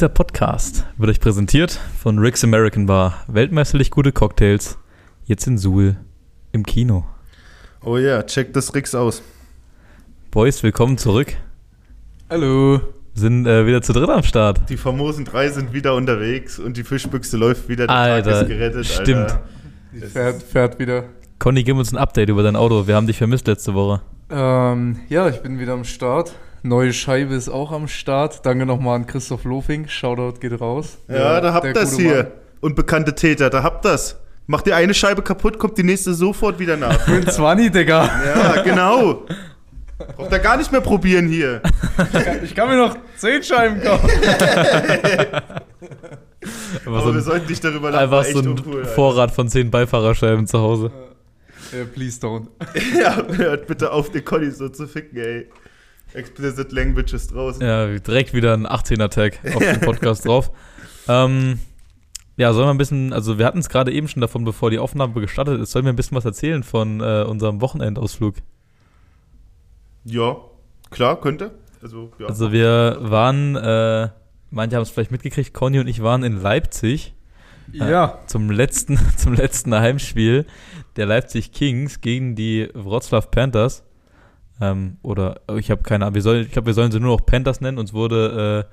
Dieser Podcast wird euch präsentiert von Rick's American Bar. Weltmeisterlich gute Cocktails. Jetzt in Suhl im Kino. Oh ja, check das Rix aus. Boys, willkommen zurück. Hallo. Sind äh, wieder zu dritt am Start. Die famosen drei sind wieder unterwegs und die Fischbüchse läuft wieder. Der Alter, Tag ist gerettet. stimmt. Alter. Die fährt, fährt wieder. Conny, gib uns ein Update über dein Auto. Wir haben dich vermisst letzte Woche. Ähm, ja, ich bin wieder am Start. Neue Scheibe ist auch am Start. Danke nochmal an Christoph Lofing. Shoutout geht raus. Ja, Der- da habt der das hier. Mann. Unbekannte Täter, da habt das. Macht ihr eine Scheibe kaputt, kommt die nächste sofort wieder nach. Für ein 20, Digga. ja, genau. Braucht ihr gar nicht mehr probieren hier. Ich kann mir noch 10 Scheiben kaufen. Aber so wir ein, sollten nicht darüber lachen. einfach so ein uncool, Alter. Vorrat von zehn Beifahrerscheiben zu Hause. Ja, please don't. Ja, hört bitte auf, den Conny so zu ficken, ey. Explicit Language ist draußen. Ja, direkt wieder ein 18er-Tag auf dem Podcast drauf. Ähm, ja, sollen wir ein bisschen, also wir hatten es gerade eben schon davon, bevor die Aufnahme gestartet ist, sollen wir ein bisschen was erzählen von äh, unserem Wochenendausflug? Ja, klar, könnte. Also, ja. Also wir waren, äh, manche haben es vielleicht mitgekriegt, Conny und ich waren in Leipzig Ja. zum letzten, zum letzten Heimspiel der Leipzig Kings gegen die Wroclaw Panthers. Ähm, oder oh, ich habe keine Ahnung, wir sollen, ich glaube, wir sollen sie nur noch Panthers nennen. Uns wurde,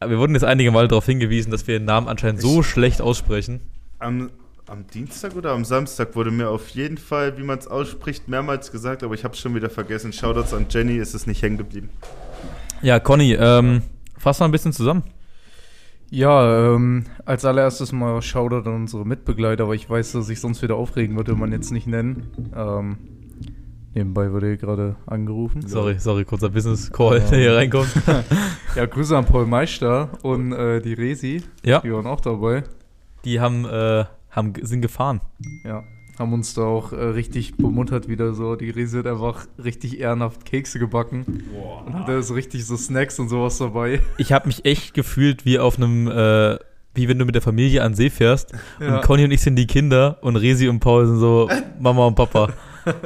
äh, wir wurden jetzt einige Mal darauf hingewiesen, dass wir den Namen anscheinend so schlecht aussprechen. Am, am Dienstag oder am Samstag wurde mir auf jeden Fall, wie man es ausspricht, mehrmals gesagt, aber ich habe es schon wieder vergessen. Shoutouts an Jenny, ist es nicht hängen geblieben. Ja, Conny, ähm, fass mal ein bisschen zusammen. Ja, ähm, als allererstes mal Shoutout an unsere Mitbegleiter, aber ich weiß, dass ich sonst wieder aufregen würde, man jetzt nicht nennen. Ähm, nebenbei wurde hier gerade angerufen. Sorry, sorry, kurzer Business Call, Ja. der hier reinkommt. Ja, Grüße an Paul Meister und äh, die Resi. Ja. Die waren auch dabei. Die haben, äh, haben, sind gefahren. Ja. Haben uns da auch äh, richtig bemuntert wieder so. Die Resi hat einfach richtig ehrenhaft Kekse gebacken. Und hatte so richtig so Snacks und sowas dabei. Ich habe mich echt gefühlt wie auf einem, äh, wie wenn du mit der Familie an See fährst Ja. und Conny und ich sind die Kinder und Resi und Paul sind so Mama und Papa.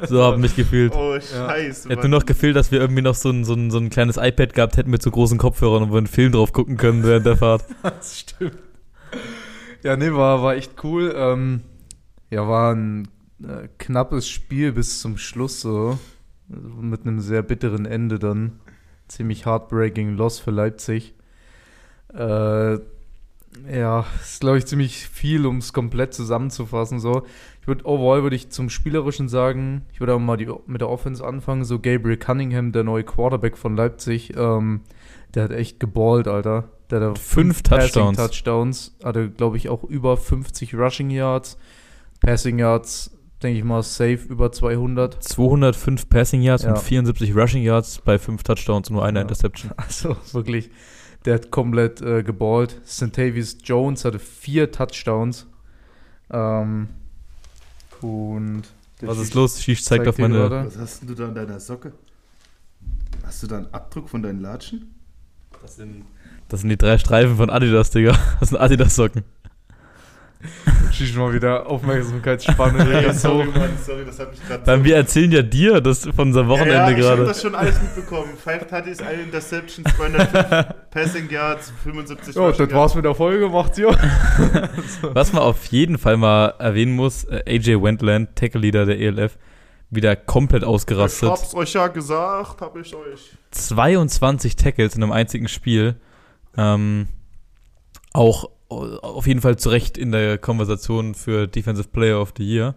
So haben mich gefühlt. Oh, scheiße. Hätte nur noch gefehlt, dass wir irgendwie noch so ein, so, ein, so ein kleines iPad gehabt hätten mit so großen Kopfhörern und wir einen Film drauf gucken können während der Fahrt. Das stimmt. Ja, nee, war, war echt cool. Ähm, ja, war ein äh, knappes Spiel bis zum Schluss so. Also mit einem sehr bitteren Ende dann. Ziemlich heartbreaking Loss für Leipzig. Äh, ja, ist glaube ich ziemlich viel, um es komplett zusammenzufassen. So, ich würde overall würde ich zum Spielerischen sagen, ich würde aber mal die, mit der Offense anfangen. So Gabriel Cunningham, der neue Quarterback von Leipzig, ähm, der hat echt geballt, Alter. Der hat Fünf Touchdowns. Touchdowns, hatte glaube ich auch über 50 Rushing Yards, Passing Yards, denke ich mal safe über 200. 205 Passing Yards Ja. und 74 Rushing Yards bei 5 Touchdowns und nur einer Ja. Interception. Also wirklich, der hat komplett äh, geballt. Centavius Jones hatte vier Touchdowns. Ähm, und Was ist los? Schieß zeigt auf dir meine. gerade. Was hast denn du da an deiner Socke? Hast du da einen Abdruck von deinen Latschen? Das sind, das sind die drei Streifen von Adidas, Digga. Das sind Adidas-Socken. Schieß mal wieder Aufmerksamkeitsspanne. ganz sorry. Mann, sorry, das hat mich gerade. Weil wir erzählen ja dir das von unserem Wochenende ja, ja, Ich habe gerade. das schon alles mitbekommen. Five Tutties, eine Interception, 205 Passing Yards, 75 Ja, Rushing das war's mit der Folge, macht's ja. Was man auf jeden Fall mal erwähnen muss, äh, AJ Wendland, Tackle-Leader der ELF, wieder komplett Ich ausgerastet. hab's euch ja gesagt, hab ich euch. 22 Tackles in einem einzigen Spiel. Ähm, auch auf jeden Fall zu Recht in der Konversation für Defensive Player of the Year.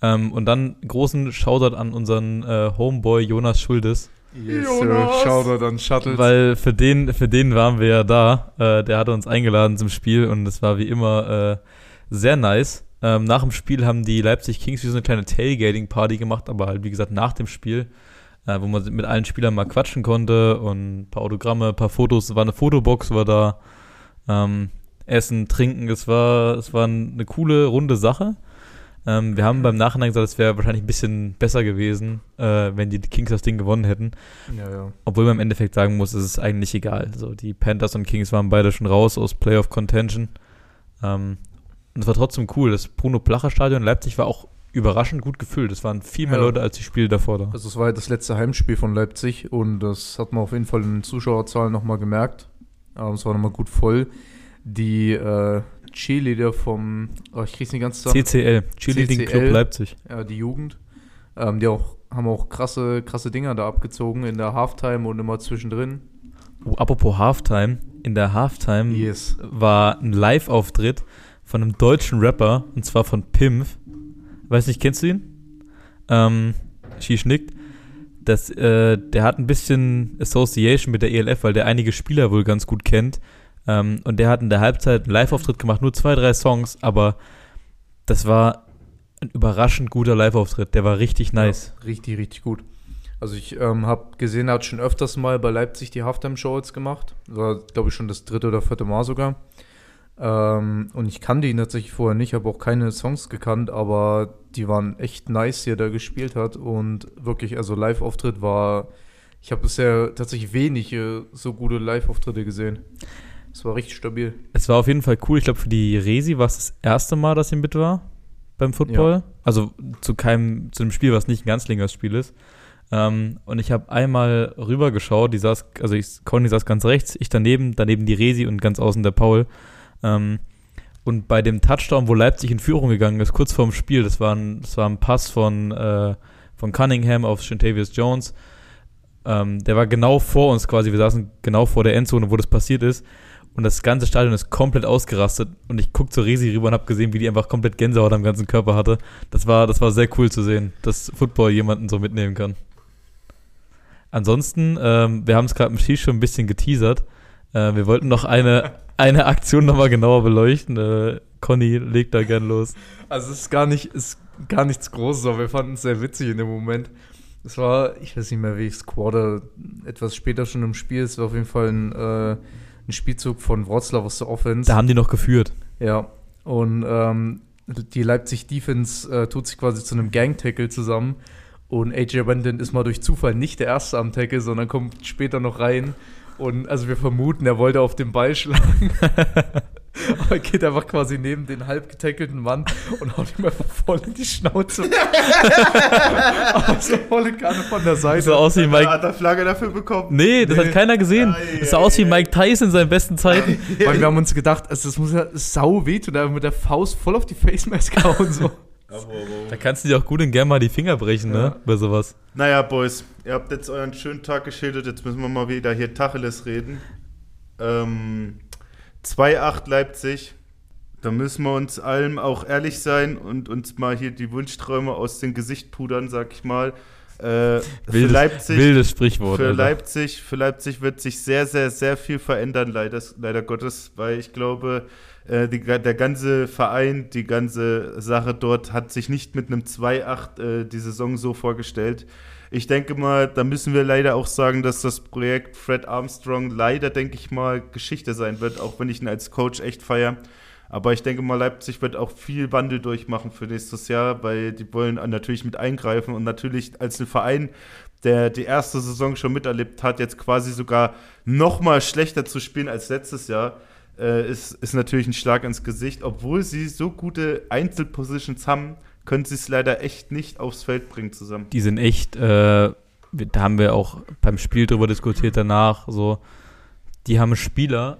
Ähm, und dann großen Shoutout an unseren äh, Homeboy Jonas Schuldes, Yes, Jonas. Sir. Shoutout an Shuttles. weil für den, für den waren wir ja da. Äh, der hatte uns eingeladen zum Spiel und es war wie immer äh, sehr nice. Ähm, nach dem Spiel haben die Leipzig Kings wie so eine kleine Tailgating-Party gemacht, aber halt wie gesagt nach dem Spiel, äh, wo man mit allen Spielern mal quatschen konnte und ein paar Autogramme, ein paar Fotos, war eine Fotobox, war da. Ähm, Essen, Trinken, es war, es war eine coole, runde Sache. Ähm, wir haben beim Nachhinein gesagt, es wäre wahrscheinlich ein bisschen besser gewesen, äh, wenn die Kings das Ding gewonnen hätten. ja, ja. Obwohl man im Endeffekt sagen muss, es ist eigentlich egal. So, die Panthers und Kings waren beide schon raus aus Playoff Contention. Ähm, und es war trotzdem cool. Das Bruno Placher Stadion in Leipzig war auch überraschend gut gefüllt. Es waren viel mehr Ja. Leute als die Spiele davor da. Also es war ja das letzte Heimspiel von Leipzig und das hat man auf jeden Fall in den Zuschauerzahlen nochmal gemerkt. aber es war nochmal gut voll. Die äh, Cheerleader vom, oh, ich krieg's nicht ganz zusammen. CCL, Cheerleading Club CCL. Leipzig. Ja, die Jugend. Ähm, die auch, haben auch krasse, krasse Dinger da abgezogen in der Halftime und immer zwischendrin. Oh, apropos Halftime, in der Halftime Yes. war ein Live-Auftritt von einem deutschen Rapper, und zwar von Pimf. Weiß nicht, kennst du ihn? Ähm, Shish nickt. Das, äh, der hat ein bisschen Association mit der ELF, weil der einige Spieler wohl ganz gut kennt. Ähm, und der hat in der Halbzeit einen Live-Auftritt gemacht, nur zwei, drei Songs, aber das war ein überraschend guter Live-Auftritt. Der war richtig nice. Ja, richtig, richtig gut. Also ich ähm, habe gesehen, er hat schon öfters mal bei Leipzig die Halftime-Show jetzt gemacht. War, glaube ich, schon das dritte oder vierte Mal sogar. Ähm, und ich kannte ihn tatsächlich vorher nicht, habe auch keine Songs gekannt, aber die waren echt nice, die er da gespielt hat. Und wirklich, also Live-Auftritt war, ich habe bisher tatsächlich wenige so gute Live-Auftritte gesehen. Es war richtig stabil. Es war auf jeden Fall cool. Ich glaube, für die Resi war es das erste Mal, dass sie mit war beim Football. Ja. Also zu keinem, zu einem Spiel, was nicht ein Ganzlinger-Spiel ist. Ähm, und ich habe einmal rübergeschaut, die saß, also ich, Conny saß ganz rechts, ich daneben, daneben die Resi und ganz außen der Paul. Ähm, und bei dem Touchdown, wo Leipzig in Führung gegangen ist, kurz vorm Spiel, das war ein, das war ein Pass von, äh, von Cunningham auf Shintavius Jones. Ähm, der war genau vor uns quasi, wir saßen genau vor der Endzone, wo das passiert ist. Und das ganze Stadion ist komplett ausgerastet. Und ich guck zur Resi rüber und habe gesehen, wie die einfach komplett Gänsehaut am ganzen Körper hatte. Das war, das war sehr cool zu sehen, dass Football jemanden so mitnehmen kann. Ansonsten, ähm, wir haben es gerade im Ski schon ein bisschen geteasert. Äh, wir wollten noch eine, eine Aktion nochmal genauer beleuchten. Äh, Conny legt da gern los. Also es ist gar nicht, ist gar nichts Großes, aber wir fanden es sehr witzig in dem Moment. Es war, ich weiß nicht mehr, welches Quarter, etwas später schon im Spiel. Es war auf jeden Fall ein, äh, ein Spielzug von Wroclaw aus der Offense. Da haben die noch geführt. Ja, und ähm, die Leipzig Defense äh, tut sich quasi zu einem Gang-Tackle zusammen. Und AJ Brandon ist mal durch Zufall nicht der Erste am Tackle, sondern kommt später noch rein. Und also wir vermuten, er wollte auf den Ball schlagen. Aber geht einfach quasi neben den halb getackelten Mann und haut ihm einfach voll in die Schnauze. Aber so volle Kanne von der Seite. So aus wie Mike. Hat er Flagge dafür bekommen? Nee, das Nee. hat keiner gesehen. Das sah aus wie Mike Tyson in seinen besten Zeiten. Weil wir haben uns gedacht, also das muss ja sau wehtun, da mit der Faust voll auf die Face Mask hauen. So. Da kannst du dir auch gut und gern mal die Finger brechen, Ja. ne? Bei sowas. Naja, Boys, ihr habt jetzt euren schönen Tag geschildert. Jetzt müssen wir mal wieder hier Tacheles reden. Ähm, 2-8 Leipzig. Da müssen wir uns allem auch ehrlich sein und uns mal hier die Wunschträume aus dem Gesicht pudern, sag ich mal. Äh, für Wildes, Leipzig. wildes Sprichwort. Für Alter. Leipzig, für Leipzig wird sich sehr, sehr, sehr viel verändern, leider, leider Gottes, weil ich glaube, äh, die, der ganze Verein, die ganze Sache dort hat sich nicht mit einem 2-8 äh, die Saison so vorgestellt. Ich denke mal, da müssen wir leider auch sagen, dass das Projekt Fred Armstrong leider, denke ich mal, Geschichte sein wird, auch wenn ich ihn als Coach echt feiere. Aber ich denke mal, Leipzig wird auch viel Wandel durchmachen für nächstes Jahr, weil die wollen natürlich mit eingreifen und natürlich als ein Verein, der die erste Saison schon miterlebt hat, jetzt quasi sogar noch mal schlechter zu spielen als letztes Jahr, äh, ist, ist natürlich ein Schlag ins Gesicht. Obwohl sie so gute Einzelpositions haben, können sie es leider echt nicht aufs Feld bringen zusammen. Die sind echt, äh, da haben wir auch beim Spiel drüber diskutiert danach, so, die haben Spieler,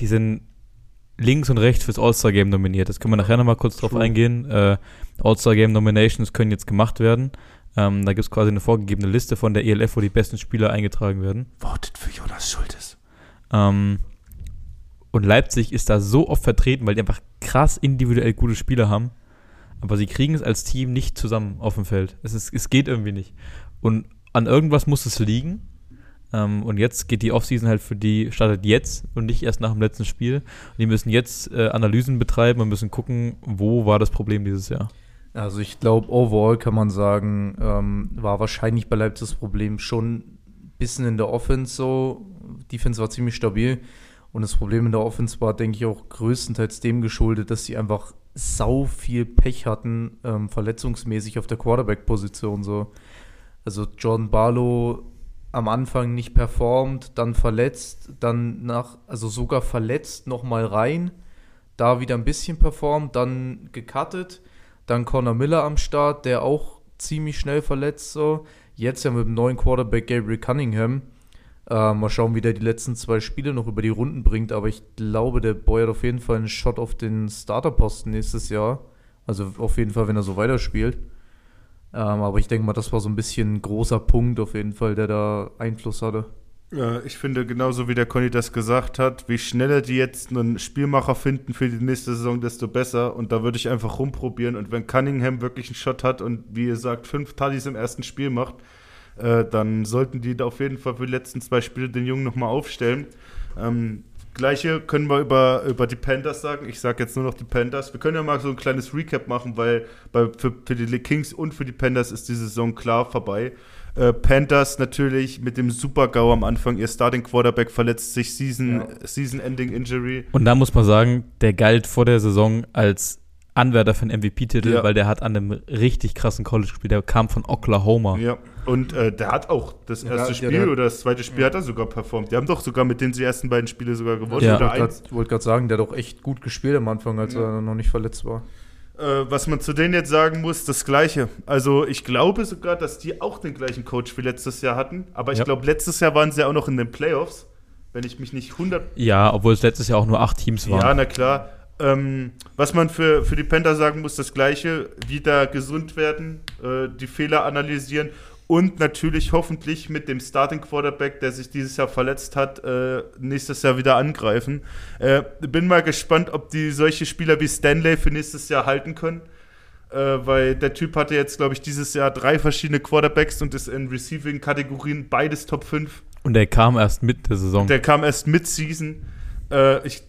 die sind links und rechts fürs All-Star-Game nominiert. Das können wir nachher nochmal kurz drauf True. eingehen. Äh, All-Star-Game-Nominations können jetzt gemacht werden. Ähm, da gibt es quasi eine vorgegebene Liste von der ELF, wo die besten Spieler eingetragen werden. Votet für Jonas Schultes. Ähm, und Leipzig ist da so oft vertreten, weil die einfach krass individuell gute Spieler haben. Aber sie kriegen es als Team nicht zusammen auf dem Feld. Es, ist, es geht irgendwie nicht. Und an irgendwas muss es liegen. Ähm, und jetzt geht die Offseason halt für die, startet jetzt und nicht erst nach dem letzten Spiel. Und die müssen jetzt äh, Analysen betreiben und müssen gucken, wo war das Problem dieses Jahr. Also ich glaube, overall kann man sagen, ähm, war wahrscheinlich bei Leipzig das Problem schon ein bisschen in der Offense so. Defense war ziemlich stabil. Und das Problem in der Offense war, denke ich, auch größtenteils dem geschuldet, dass sie einfach sau viel Pech hatten, ähm, verletzungsmäßig auf der Quarterback-Position so. Also Jordan Barlow am Anfang nicht performt, dann verletzt, dann nach, also sogar verletzt nochmal rein, da wieder ein bisschen performt, dann gecuttet, dann Connor Miller am Start, der auch ziemlich schnell verletzt so. Jetzt ja mit dem neuen Quarterback Gabriel Cunningham. Äh, mal schauen, wie der die letzten zwei Spiele noch über die Runden bringt. Aber ich glaube, der Boy hat auf jeden Fall einen Shot auf den Starterposten nächstes Jahr. Also auf jeden Fall, wenn er so weiterspielt. Ähm, aber ich denke mal, das war so ein bisschen ein großer Punkt auf jeden Fall, der da Einfluss hatte. Ja, ich finde, genauso wie der Conny das gesagt hat, wie schneller die jetzt einen Spielmacher finden für die nächste Saison, desto besser. Und da würde ich einfach rumprobieren. Und wenn Cunningham wirklich einen Shot hat und, wie ihr sagt, fünf Tallies im ersten Spiel macht, äh, dann sollten die da auf jeden Fall für die letzten zwei Spiele den Jungen nochmal aufstellen. Ähm, Gleiche können wir über, über die Panthers sagen. Ich sage jetzt nur noch die Panthers. Wir können ja mal so ein kleines Recap machen, weil bei, für, für die Kings und für die Panthers ist die Saison klar vorbei. Äh, Panthers natürlich mit dem Super-GAU am Anfang. Ihr Starting Quarterback verletzt sich Season, ja. Season-Ending Injury. Und da muss man sagen, der galt vor der Saison als Anwärter für einen MVP-Titel, ja. weil der hat an einem richtig krassen College gespielt. Der kam von Oklahoma. Ja, und äh, der hat auch das erste ja, Spiel ja, oder das zweite Spiel hat er sogar performt. Die haben doch sogar mit denen die ersten beiden Spiele sogar gewonnen. Ja, ich wollte gerade sagen, der hat auch echt gut gespielt am Anfang, als er noch nicht verletzt war. Äh, was man zu denen jetzt sagen muss, das Gleiche. Also ich glaube sogar, dass die auch den gleichen Coach wie letztes Jahr hatten. Aber ich glaube, letztes Jahr waren sie auch noch in den Playoffs. Wenn ich mich nicht 100... Ja, obwohl es letztes Jahr auch nur acht Teams waren. Ja, na klar. Ähm, was man für, für die Panther sagen muss, das Gleiche. Wieder gesund werden, äh, die Fehler analysieren und natürlich hoffentlich mit dem Starting Quarterback, der sich dieses Jahr verletzt hat, äh, nächstes Jahr wieder angreifen. Äh, bin mal gespannt, ob die solche Spieler wie Stanley für nächstes Jahr halten können. Äh, weil der Typ hatte jetzt, glaube ich, dieses Jahr drei verschiedene Quarterbacks und ist in Receiving-Kategorien beides Top 5. Und der kam erst mit der Saison. Der kam erst mit Season. Äh, ich,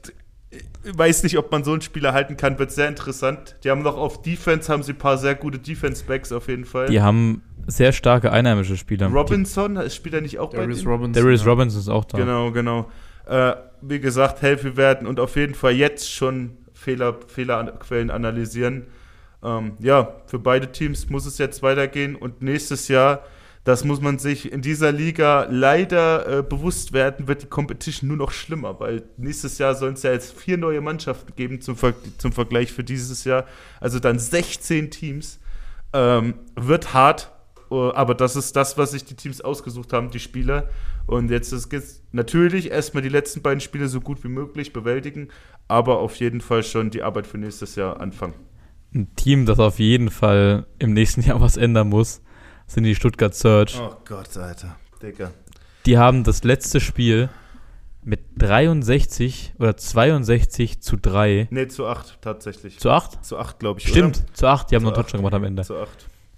weiß nicht, ob man so einen Spieler halten kann, wird sehr interessant. Die haben noch auf Defense, haben sie ein paar sehr gute Defense-Backs auf jeden Fall. Die haben sehr starke einheimische Spieler. Robinson, die, spielt er nicht auch Darius bei Robinson. Darius ja. Robinson ist auch da. Genau, genau. Äh, wie gesagt, helfen werden und auf jeden Fall jetzt schon Fehler, Fehlerquellen analysieren. Ähm, ja, für beide Teams muss es jetzt weitergehen und nächstes Jahr das muss man sich in dieser Liga leider äh, bewusst werden, wird die Competition nur noch schlimmer, weil nächstes Jahr sollen es ja jetzt vier neue Mannschaften geben zum, Ver zum Vergleich für dieses Jahr. Also dann 16 Teams. Ähm, wird hart, uh, aber das ist das, was sich die Teams ausgesucht haben, die Spieler. Und jetzt ist es natürlich erstmal die letzten beiden Spiele so gut wie möglich bewältigen, aber auf jeden Fall schon die Arbeit für nächstes Jahr anfangen. Ein Team, das auf jeden Fall im nächsten Jahr was ändern muss, sind die Stuttgart Search. Oh Gott, Alter. Digga. Die haben das letzte Spiel mit 63 oder 62 zu 3. Nee, zu 8 tatsächlich. Zu 8? Zu 8, glaube ich. Stimmt, oder? zu 8. Die haben zu noch einen Touchdown gemacht am Ende. Zu 8.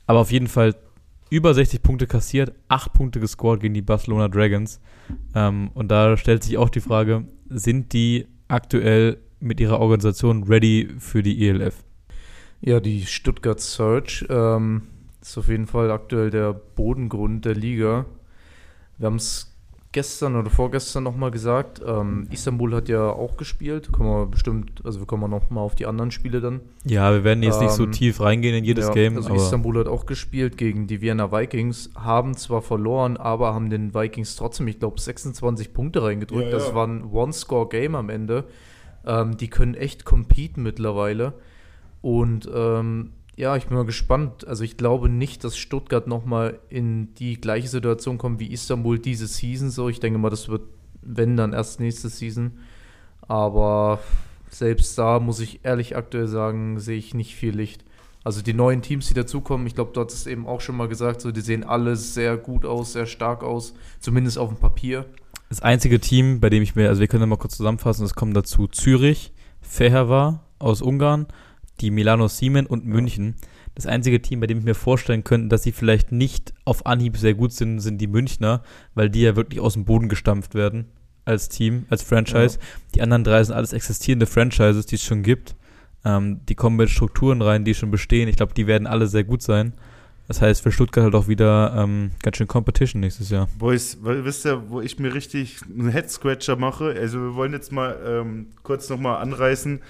Aber auf jeden Fall über 60 Punkte kassiert, 8 Punkte gescored gegen die Barcelona Dragons. Ähm, und da stellt sich auch die Frage, sind die aktuell mit ihrer Organisation ready für die ELF? Ja, die Stuttgart Search ähm, ist auf jeden Fall aktuell der Bodengrund der Liga. Wir haben es gestern oder vorgestern nochmal gesagt. Ähm, Istanbul hat ja auch gespielt. Kommen wir bestimmt, also wir kommen nochmal auf die anderen Spiele dann. Ja, wir werden jetzt ähm, nicht so ähm, tief reingehen in jedes ja, Game. Also Istanbul hat auch gespielt gegen die Vienna Vikings, haben zwar verloren, aber haben den Vikings trotzdem, ich glaube, 26 Punkte reingedrückt. Ja, ja. Das war ein One-Score-Game am Ende. Ähm, die können echt competen mittlerweile. Und ähm, ja, ich bin mal gespannt. Also ich glaube nicht, dass Stuttgart nochmal in die gleiche Situation kommt wie Istanbul diese Season so. Ich denke mal, das wird, wenn, dann erst nächste Season. Aber selbst da muss ich ehrlich aktuell sagen, sehe ich nicht viel Licht. Also die neuen Teams, die dazukommen, ich glaube, du hast es eben auch schon mal gesagt, so die sehen alle sehr gut aus, sehr stark aus, zumindest auf dem Papier. Das einzige Team, bei dem ich mir, also wir können da mal kurz zusammenfassen, es kommen dazu Zürich, Fehervar aus Ungarn, die Milano Siemen und München. Das einzige Team, bei dem ich mir vorstellen könnte, dass sie vielleicht nicht auf Anhieb sehr gut sind, sind die Münchner, weil die ja wirklich aus dem Boden gestampft werden als Team, als Franchise. Ja. Die anderen drei sind alles existierende Franchises, die es schon gibt. Ähm, die kommen mit Strukturen rein, die schon bestehen. Ich glaube, die werden alle sehr gut sein. Das heißt, für Stuttgart halt auch wieder ähm, ganz schön Competition nächstes Jahr. Boys, wisst ihr, wo ich mir richtig einen Head-Scratcher mache? Also wir wollen jetzt mal ähm, kurz nochmal anreißen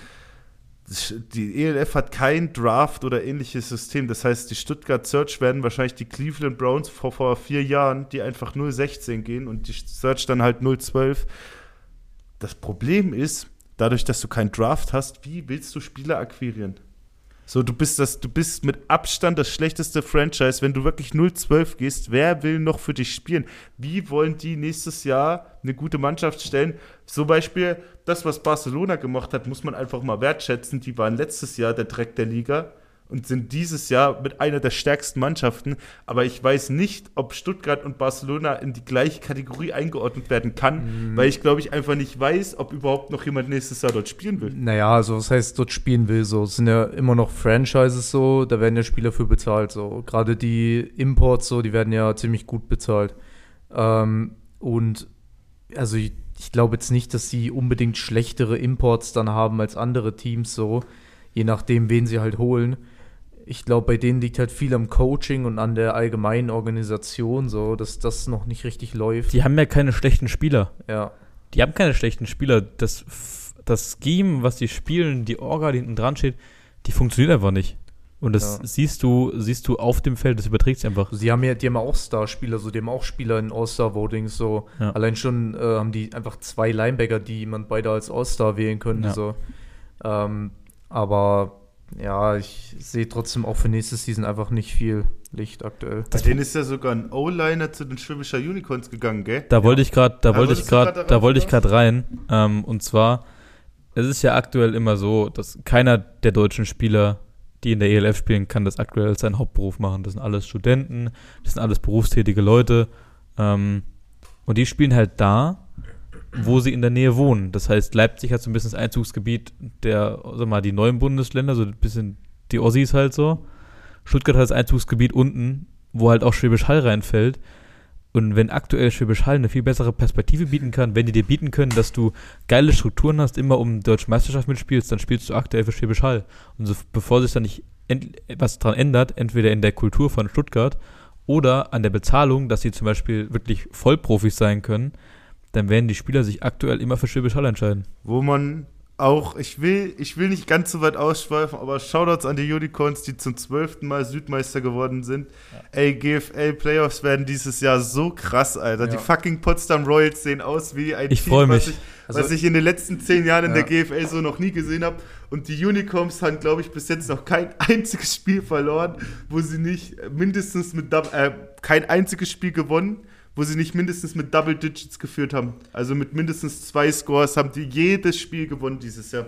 die ELF hat kein Draft oder ähnliches System. Das heißt, die Stuttgart Search werden wahrscheinlich die Cleveland Browns vor, vor vier Jahren, die einfach 0-16 gehen und die Search dann halt 0-12. Das Problem ist, dadurch, dass du keinen Draft hast, wie willst du Spieler akquirieren? So, du bist das, du bist mit Abstand das schlechteste Franchise. Wenn du wirklich 0-12 gehst, wer will noch für dich spielen? Wie wollen die nächstes Jahr eine gute Mannschaft stellen? Zum Beispiel, das, was Barcelona gemacht hat, muss man einfach mal wertschätzen. Die waren letztes Jahr der Dreck der Liga und sind dieses Jahr mit einer der stärksten Mannschaften. Aber ich weiß nicht, ob Stuttgart und Barcelona in die gleiche Kategorie eingeordnet werden kann, mhm. weil ich glaube ich einfach nicht weiß, ob überhaupt noch jemand nächstes Jahr dort spielen will. Naja, also was heißt dort spielen will? So es sind ja immer noch Franchises so, da werden ja Spieler für bezahlt. So gerade die Imports so, die werden ja ziemlich gut bezahlt. Ähm, und also ich, ich glaube jetzt nicht, dass sie unbedingt schlechtere Imports dann haben als andere Teams so, je nachdem, wen sie halt holen ich glaube, bei denen liegt halt viel am Coaching und an der allgemeinen Organisation, so, dass das noch nicht richtig läuft. Die haben ja keine schlechten Spieler. Ja. Die haben keine schlechten Spieler. Das, das Scheme, was die spielen, die Orga, die hinten dran steht, die funktioniert einfach nicht. Und das ja. siehst du, siehst du auf dem Feld, das überträgt sich einfach. Sie haben ja, die haben auch Star-Spieler, so die haben auch Spieler in All-Star-Votings, so. Ja. Allein schon äh, haben die einfach zwei Linebacker, die man beide als All-Star wählen könnte, ja. so. Ähm, aber ja, ich sehe trotzdem auch für nächste Season einfach nicht viel Licht aktuell. Bei denen ist ja sogar ein O-Liner zu den Schwäbischer Unicorns gegangen, gell? Da wollte ich gerade, da wollte ich gerade, da wollte ich gerade rein. Ähm, und zwar, es ist ja aktuell immer so, dass keiner der deutschen Spieler, die in der ELF spielen, kann das aktuell als seinen Hauptberuf machen. Das sind alles Studenten, das sind alles berufstätige Leute. Ähm, und die spielen halt da, wo sie in der Nähe wohnen. Das heißt, Leipzig hat so ein bisschen das Einzugsgebiet der, sag mal, die neuen Bundesländer, so ein bisschen die Ossis halt so. Stuttgart hat das Einzugsgebiet unten, wo halt auch Schwäbisch Hall reinfällt. Und wenn aktuell Schwäbisch Hall eine viel bessere Perspektive bieten kann, wenn die dir bieten können, dass du geile Strukturen hast, immer um Deutsche Meisterschaft mitspielst, dann spielst du aktuell für Schwäbisch Hall. Und so, bevor sich da nicht was dran ändert, entweder in der Kultur von Stuttgart oder an der Bezahlung, dass sie zum Beispiel wirklich Vollprofis sein können, dann werden die Spieler sich aktuell immer für Schwäbisch Hall entscheiden. Wo man auch, ich will, ich will nicht ganz so weit ausschweifen, aber Shoutouts an die Unicorns, die zum zwölften Mal Südmeister geworden sind. Ja. Ey, GFL Playoffs werden dieses Jahr so krass, Alter. Ja. Die fucking Potsdam Royals sehen aus wie ein ich Team, was ich, also, was ich in den letzten zehn Jahren in der GFL so noch nie gesehen habe. Und die Unicorns haben, glaube ich, bis jetzt noch kein einziges Spiel verloren, wo sie nicht mindestens mit, äh, kein einziges Spiel gewonnen wo sie nicht mindestens mit Double Digits geführt haben. Also mit mindestens zwei Scores haben die jedes Spiel gewonnen dieses Jahr.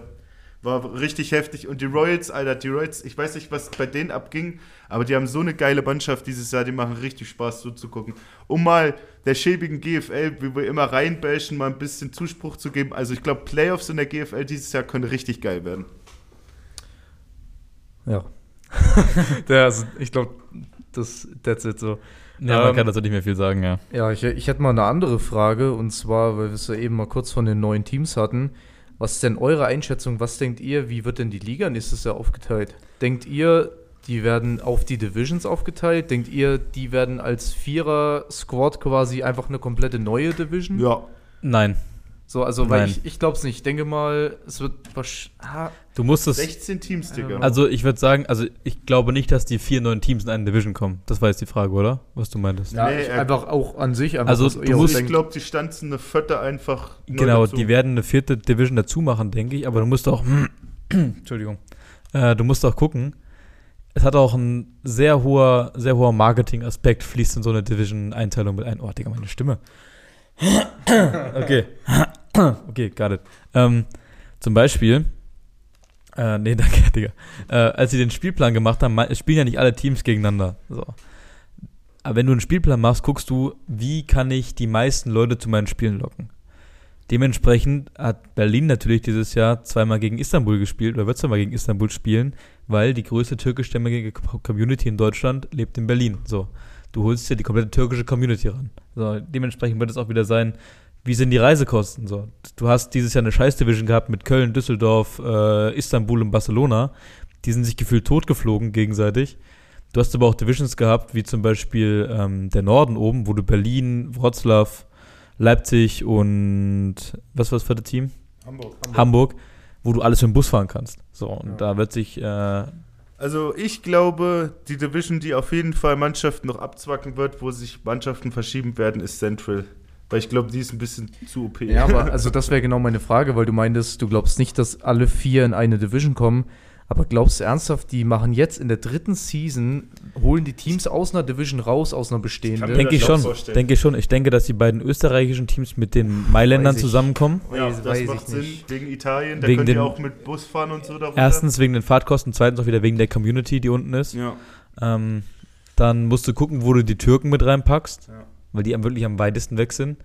War richtig heftig. Und die Royals, Alter, die Royals, ich weiß nicht, was bei denen abging, aber die haben so eine geile Mannschaft dieses Jahr, die machen richtig Spaß zuzugucken. Um mal der schäbigen GFL, wie wir immer reinbashen, mal ein bisschen Zuspruch zu geben. Also ich glaube, Playoffs in der GFL dieses Jahr können richtig geil werden. Ja. der, also, ich glaube, das, that's it so. Ja, man ähm, kann dazu nicht mehr viel sagen, ja. Ja, ich, ich hätte mal eine andere Frage und zwar, weil wir es ja eben mal kurz von den neuen Teams hatten. Was ist denn eure Einschätzung? Was denkt ihr, wie wird denn die Liga nächstes Jahr aufgeteilt? Denkt ihr, die werden auf die Divisions aufgeteilt? Denkt ihr, die werden als Vierer-Squad quasi einfach eine komplette neue Division? Ja. Nein. So, also, weil Nein. ich, ich glaube es nicht. Ich denke mal, es wird. Ah, du musst es. 16 Teams, Digga. Also, ich würde sagen, also, ich glaube nicht, dass die vier neuen Teams in eine Division kommen. Das war jetzt die Frage, oder? Was du meintest. Ja, nee, einfach auch an sich. Einfach also, du musst, ich glaube, die stanzen eine vierte einfach. Genau, dazu. die werden eine vierte Division dazu machen, denke ich. Aber du musst auch. Entschuldigung. Äh, du musst auch gucken. Es hat auch ein sehr hoher, sehr hoher Marketing-Aspekt, fließt in so eine Division-Einteilung mit ein. Oh, Digga, meine Stimme. okay. okay, got it. Ähm, zum Beispiel, äh, nee, danke, Digga. Äh, als sie den Spielplan gemacht haben, spielen ja nicht alle Teams gegeneinander. So. Aber wenn du einen Spielplan machst, guckst du, wie kann ich die meisten Leute zu meinen Spielen locken. Dementsprechend hat Berlin natürlich dieses Jahr zweimal gegen Istanbul gespielt oder wird zweimal gegen Istanbul spielen, weil die größte türkischstämmige Community in Deutschland lebt in Berlin. So du holst ja die komplette türkische Community ran. So, dementsprechend wird es auch wieder sein, wie sind die Reisekosten so? Du hast dieses Jahr eine Scheiß-Division gehabt mit Köln, Düsseldorf, äh, Istanbul und Barcelona. Die sind sich gefühlt totgeflogen gegenseitig. Du hast aber auch Divisions gehabt, wie zum Beispiel ähm, der Norden oben, wo du Berlin, Wroclaw, Leipzig und was war das für das Team? Hamburg, Hamburg. Hamburg, wo du alles mit dem Bus fahren kannst. So, und ja. da wird sich äh, also ich glaube, die Division, die auf jeden Fall Mannschaften noch abzwacken wird, wo sich Mannschaften verschieben werden, ist Central. Weil ich glaube, die ist ein bisschen zu OP. Ja, aber also das wäre genau meine Frage, weil du meintest, du glaubst nicht, dass alle vier in eine Division kommen. Aber glaubst du ernsthaft, die machen jetzt in der dritten Season, holen die Teams aus einer Division raus, aus einer bestehenden? Denke ich schon. vorstellen. Denke ich schon. Ich denke, dass die beiden österreichischen Teams mit den Mailändern zusammenkommen. Ja, Weiß- das weiß macht ich Sinn, nicht. wegen Italien. Da Wegen könnt ihr dem- auch mit Bus fahren und so darunter. Erstens wegen den Fahrtkosten, zweitens auch wieder wegen der Community, die unten ist. Ja. Ähm, dann musst du gucken, wo du die Türken mit reinpackst, Ja. weil die am wirklich am weitesten weg sind.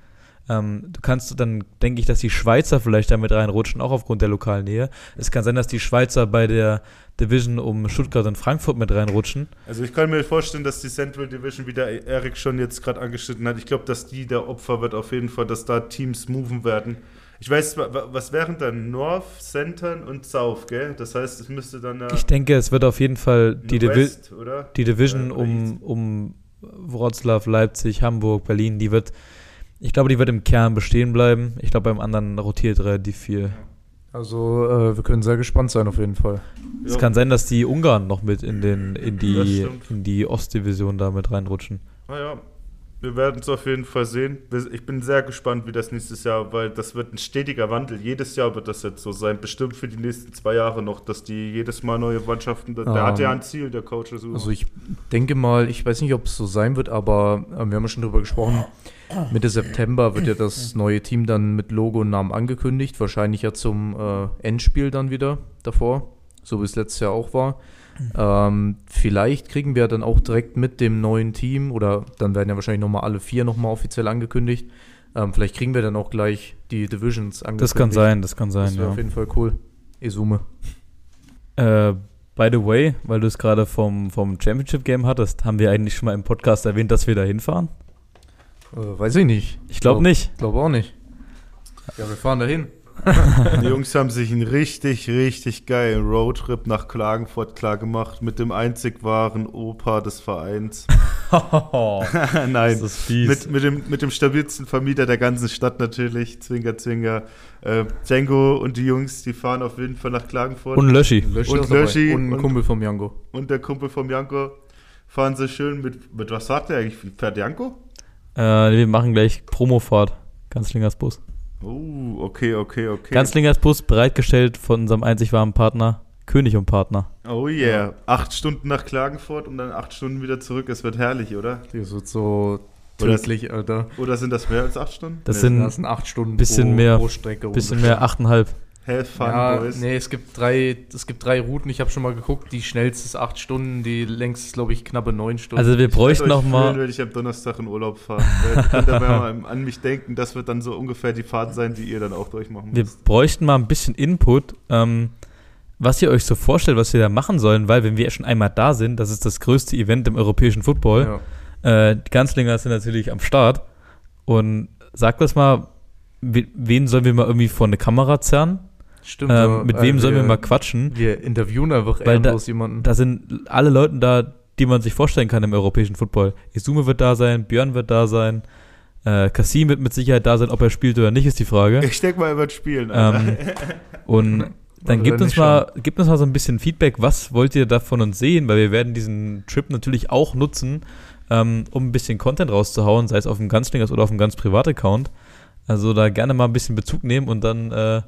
Ähm, du kannst dann, denke ich, dass die Schweizer vielleicht da mit reinrutschen, auch aufgrund der lokalen Nähe. Es kann sein, dass die Schweizer bei der Division um Stuttgart und Frankfurt mit reinrutschen. Also ich kann mir vorstellen, dass die Central Division, wie der Erik schon jetzt gerade angeschnitten hat, ich glaube, dass die der Opfer wird auf jeden Fall, dass da Teams moven werden. Ich weiß, wa- wa- was wären dann North, Center und South, gell? Das heißt, es müsste dann Ich denke, es wird auf jeden Fall die, Divi die Division Äh, um, um Wroclaw, Leipzig, Hamburg, Berlin, die wird, ich glaube, die wird im Kern bestehen bleiben. Ich glaube, beim anderen rotiert relativ viel. Also, äh, wir können sehr gespannt sein auf jeden Fall. Es Ja. kann sein, dass die Ungarn noch mit in, den, in, die, in die Ostdivision da mit reinrutschen. Naja, wir werden es auf jeden Fall sehen. Ich bin sehr gespannt, wie das nächstes Jahr, weil das wird ein stetiger Wandel. Jedes Jahr wird das jetzt so sein. Bestimmt für die nächsten zwei Jahre noch, dass die jedes Mal neue Mannschaften. Der Ähm, hat ja ein Ziel, der Coach. Also, Also ich denke mal, ich weiß nicht, ob es so sein wird, aber äh, wir haben ja schon drüber gesprochen. Mitte September wird ja das neue Team dann mit Logo und Namen angekündigt. Wahrscheinlich ja zum äh, Endspiel dann wieder davor, so wie es letztes Jahr auch war. Ähm, vielleicht kriegen wir dann auch direkt mit dem neuen Team oder dann werden ja wahrscheinlich nochmal alle vier nochmal offiziell angekündigt. Ähm, vielleicht kriegen wir dann auch gleich die Divisions angekündigt. Das kann sein, das kann sein, Das wäre ja. auf jeden Fall cool. Izume. Äh, by the way, weil du es gerade vom, vom Championship Game hattest, haben wir eigentlich schon mal im Podcast erwähnt, dass wir da hinfahren? Äh, weiß ich nicht. Ich glaube nicht. Glaube auch nicht. Ja, wir fahren dahin. Die Jungs haben sich einen richtig, richtig geilen Roadtrip nach Klagenfurt klar gemacht mit dem einzig wahren Opa des Vereins. das Nein. ist fies. Mit, mit, dem, mit dem stabilsten Vermieter der ganzen Stadt natürlich, Zwinger, Zwinger. Äh, Django und die Jungs, die fahren auf jeden Fall nach Klagenfurt. und Löschi. Löschi Und. Löschi und ein und- Kumpel vom Jango. Und der Kumpel vom Janko fahren sie schön mit, mit was sagt der eigentlich? Fährt Janko? Äh, wir machen gleich Promofahrt. Ganzlingers Bus. Oh, okay, okay, okay. Ganzlingers Bus bereitgestellt von unserem einzig wahren Partner, König und Partner. oh yeah. Acht Stunden nach Klagenfurt und dann acht Stunden wieder zurück. Es wird herrlich, oder? Das wird so tödlich, Alter. Oder sind das mehr als acht Stunden? Das Nee, sind Das sind acht Stunden bisschen mehr- pro Strecke. bisschen ohne mehr, achteinhalb. Have fun, Ja, boys. nee, es gibt drei, es gibt drei Routen. Ich habe schon mal geguckt. Die schnellste ist acht Stunden, die längste ist, glaube ich, knappe neun Stunden. Also wir Ich bräuchten euch noch mal, fühlen, wenn ich am Donnerstag in Urlaub fahre. Weil ihr könnt aber mal an mich denken, das wird dann so ungefähr die Fahrt sein, die ihr dann auch durchmachen wir müsst. bräuchten mal ein bisschen Input, ähm, was ihr euch so vorstellt, was wir da machen sollen, weil wenn wir schon einmal da sind, das ist das größte Event im europäischen Football. ja. Äh, die Ganzlinger sind natürlich am Start. Und sagt das mal, we- wen sollen wir mal irgendwie vor eine Kamera zerren? Stimmt. Ähm, ja. mit Äh, wem sollen wir mal quatschen? Wir interviewen einfach Weil da- jemanden. Da sind alle Leute da, die man sich vorstellen kann im europäischen Football. Izume wird da sein, Björn wird da sein, äh, Kassim wird mit Sicherheit da sein, ob er spielt oder nicht, ist die Frage. Ich denke mal, er wird spielen. Ähm, und dann Also gibt wenn uns, mal, gibt uns mal so ein bisschen Feedback, was wollt ihr da von uns sehen, weil wir werden diesen Trip natürlich auch nutzen, ähm, um ein bisschen Content rauszuhauen, sei es auf dem Ganzlingers oder auf dem ganz Privat-Account. Also da gerne mal ein bisschen Bezug nehmen und dann äh,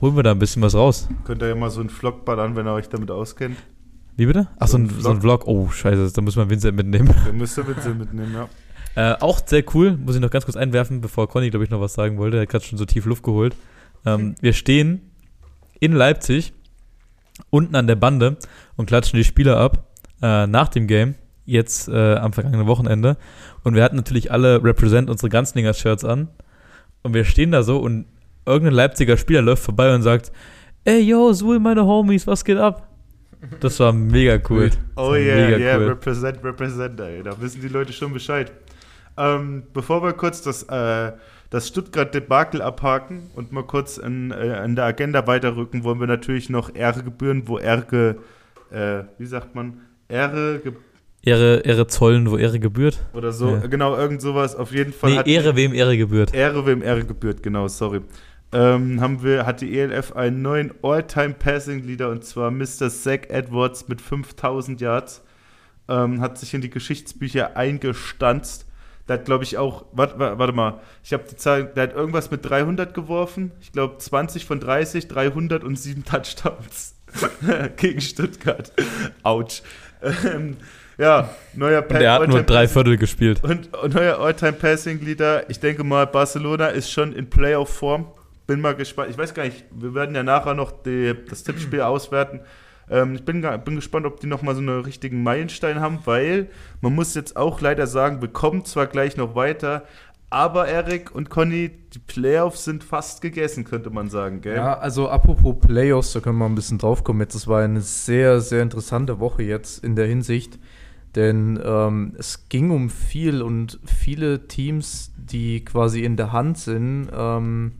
holen wir da ein bisschen was raus. Könnt ihr ja mal so einen Vlog ballern, wenn ihr euch damit auskennt. Wie bitte? Ach, so, ein, so ein Vlog. Oh, scheiße, da muss man Vincent mitnehmen. Dann müsst ihr Witze mitnehmen, ja. Äh, auch sehr cool, muss ich noch ganz kurz einwerfen, bevor Conny, glaube ich, noch was sagen wollte. Er hat gerade schon so tief Luft geholt. Ähm, wir stehen in Leipzig, unten an der Bande und klatschen die Spieler ab äh, nach dem Game, jetzt äh, am vergangenen Wochenende. Und wir hatten natürlich alle Represent unsere Ganzlinger-Shirts an. Und wir stehen da so und irgendein Leipziger Spieler läuft vorbei und sagt, ey, yo, Sul, meine Homies, was geht ab? Das war mega cool. Oh yeah, yeah, cool. represent, represent, ey. Da wissen die Leute schon Bescheid. Ähm, bevor wir kurz das, äh, das Stuttgart-Debakel abhaken und mal kurz in, äh, in der Agenda weiterrücken, wollen wir natürlich noch Ehre gebühren, wo Ehre, äh, wie sagt man, Ehre ge Ehre, Ehre zollen, wo Ehre gebührt. oder so, Ja. genau, irgend sowas. Auf jeden Fall Nee, Ehre, wem Ehre gebührt. Ehre, wem Ehre gebührt, genau, sorry. Ähm, haben wir, hat die ELF einen neuen All-Time-Passing-Leader und zwar Mr. Zach Edwards mit 5000 Yards. Ähm, hat sich in die Geschichtsbücher eingestanzt. Der hat, glaube ich, auch, warte, warte mal, ich habe die Zahl, der hat irgendwas mit 300 geworfen. Ich glaube 20 von 30, 300 und 7 Touchdowns. gegen Stuttgart. Autsch. Ähm, ja, neuer Und er hat nur drei Viertel gespielt. Und, und neuer All-Time-Passing-Leader. Ich denke mal, Barcelona ist schon in Playoff-Form. Bin mal gespannt. Ich weiß gar nicht, wir werden ja nachher noch die, das Tippspiel auswerten. Ähm, ich bin, bin gespannt, ob die nochmal so einen richtigen Meilenstein haben, weil man muss jetzt auch leider sagen, wir kommen zwar gleich noch weiter, aber Erik und Conny, die Playoffs sind fast gegessen, könnte man sagen, gell? Ja, also apropos Playoffs, da können wir ein bisschen drauf kommen. Jetzt, das war eine sehr, sehr interessante Woche jetzt in der Hinsicht. Denn ähm, es ging um viel und viele Teams, die quasi in der Hand sind, ähm,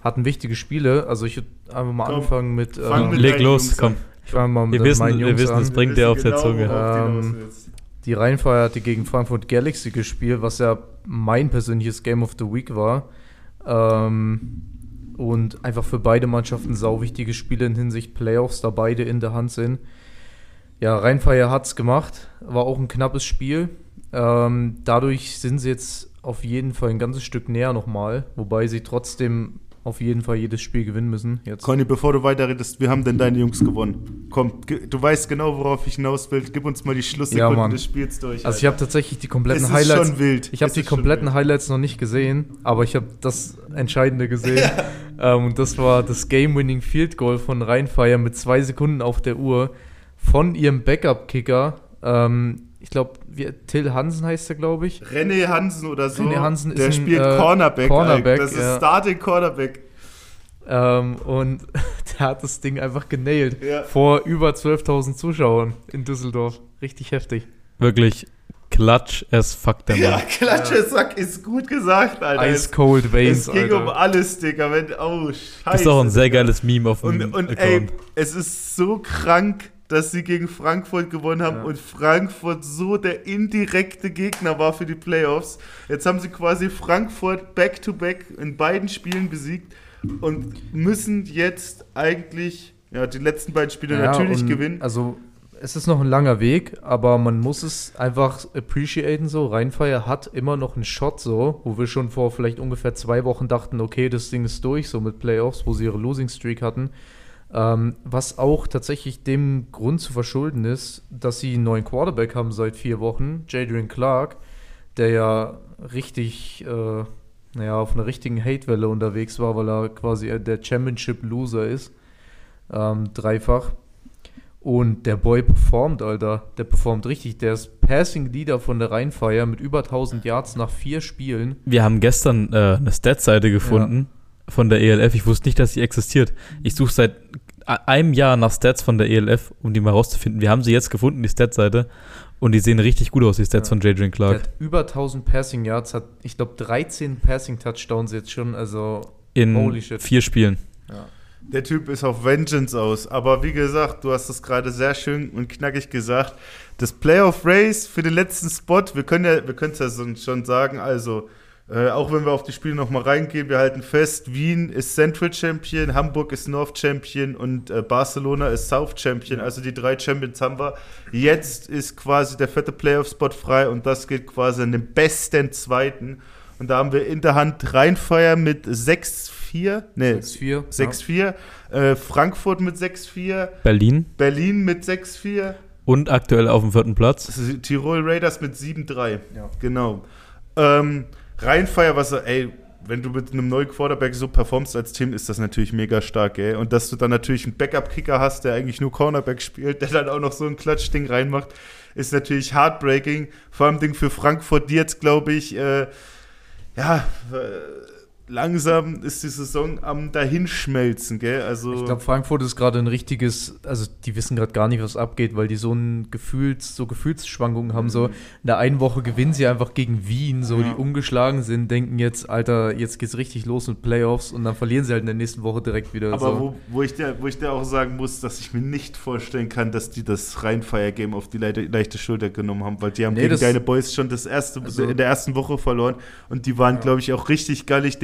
hatten wichtige Spiele. Also ich würde einfach mal Komm, anfangen mit. ähm, mit Leg los, Jungs komm. an. ich fange mal mit Wir wissen, wir wissen, an. es bringt dir auf der Zunge. Ähm. Die Rheinfeier hatte gegen Frankfurt Galaxy gespielt, was ja mein persönliches Game of the Week war. Ähm, und einfach für beide Mannschaften sau wichtige Spiele in Hinsicht Playoffs, da beide in der Hand sind. Ja, Rheinfeier hat's gemacht, war auch ein knappes Spiel. Ähm, dadurch sind sie jetzt auf jeden Fall ein ganzes Stück näher nochmal, wobei sie trotzdem auf jeden Fall jedes Spiel gewinnen müssen. Jetzt. Conny, bevor du weiterredest, wir haben denn deine Jungs gewonnen. Komm, du weißt genau, worauf ich hinaus will. Gib uns mal die Ja, Schlusssekunden Mann. des Spiels durch. Also ich habe tatsächlich die kompletten Es ist Highlights. schon wild. Ich habe die kompletten. Highlights noch nicht gesehen, aber ich habe das Entscheidende gesehen. ähm, und das war das Game-Winning Field Goal von Rheinfire mit zwei Sekunden auf der Uhr von ihrem Backup-Kicker. Ähm, ich glaube, Till Hansen heißt er, glaube ich. René Hansen oder so, René Hansen der ist ein, spielt äh, Cornerback. Cornerback, Das ist ja. Starting Cornerback. Ähm, und der hat das Ding einfach genailt. Ja. Vor über 12.000 Zuschauern in Düsseldorf. Richtig heftig. Wirklich Klatsch as fuck, der Ja, Mann. Klatschesack ist gut gesagt, Alter. Ice Cold Veins, es ging Alter. um alles, Digga. Wenn, oh, scheiße. Das ist doch ein sehr Digga. geiles Meme auf dem Und, und ey, Account. es ist so krank, dass sie gegen Frankfurt gewonnen haben Ja. und Frankfurt so der indirekte Gegner war für die Playoffs. Jetzt haben sie quasi Frankfurt back-to-back in beiden Spielen besiegt und müssen jetzt eigentlich ja, die letzten beiden Spiele Ja, natürlich gewinnen. Also, es ist noch ein langer Weg, aber man muss es einfach appreciaten so. Rheinfeier hat immer noch einen Shot so, wo wir schon vor vielleicht ungefähr zwei Wochen dachten, okay, das Ding ist durch, so mit Playoffs, wo sie ihre Losing Streak hatten. Ähm, was auch tatsächlich dem Grund zu verschulden ist, dass sie einen neuen Quarterback haben seit vier Wochen, Jadrian Clark, der ja richtig, äh, naja, auf einer richtigen Hatewelle unterwegs war, weil er quasi der Championship-Loser ist. Ähm, dreifach. Und der Boy performt, Alter. Der performt richtig. Der ist Passing Leader von der Rheinfeier mit über 1000 Yards nach vier Spielen. Wir haben gestern äh, eine Stat-Seite gefunden von der ELF. Ich wusste nicht, dass sie existiert. Ich suche seit einem Jahr nach Stats von der ELF, um die mal rauszufinden. Wir haben sie jetzt gefunden, die Stat-Seite. Und die sehen richtig gut aus, die Stats Ja. von Jadrian Der Clark. hat über 1000 Passing Yards, hat, ich glaube, 13 Passing Touchdowns jetzt schon. Also, In Holy shit. vier Spielen. Der Typ ist auf Vengeance aus. Aber wie gesagt, du hast es gerade sehr schön und knackig gesagt. Das Playoff Race für den letzten Spot, wir können ja, wir können es ja schon sagen, also äh, auch wenn wir auf die Spiele nochmal reingehen, wir halten fest, Wien ist Central Champion, Hamburg ist North Champion und äh, Barcelona ist South Champion. Also die drei Champions haben wir. Jetzt ist quasi der fette Playoff-Spot frei und das geht quasi an den besten Zweiten. Und da haben wir in der Hand Rheinfeier mit 6-4, nee, 6-4. 6-4, äh, Frankfurt mit 6-4, Berlin Berlin mit 6-4, und aktuell auf dem vierten Platz. Tirol Raiders mit 7-3. Ja. Genau. Ähm, Rheinfeier, was ey, wenn du mit einem neuen Quarterback so performst als Team, ist das natürlich mega stark, ey. Und dass du dann natürlich einen Backup-Kicker hast, der eigentlich nur Cornerback spielt, der dann auch noch so ein Klatschding reinmacht, ist natürlich heartbreaking. Vor allem Ding für Frankfurt, die jetzt, glaube ich, äh, ja, äh, langsam ist die Saison am Dahinschmelzen, gell? Also, Ich glaube, Frankfurt ist gerade ein richtiges, also die wissen gerade gar nicht, was abgeht, weil die so ein Gefühls, so Gefühlsschwankungen haben. So in der einen Woche gewinnen sie einfach gegen Wien, so Ja. die ungeschlagen sind, denken jetzt, Alter, jetzt geht's richtig los mit Playoffs und dann verlieren sie halt in der nächsten Woche direkt wieder. Aber so. wo, wo, ich dir, wo ich dir auch sagen muss, dass ich mir nicht vorstellen kann, dass die das Rheinfire-Game auf die leichte, leichte Schulter genommen haben, weil die haben Nee, gegen deine Boys schon das erste, Also- in der ersten Woche verloren und die waren, Ja. glaube ich, auch richtig gallig,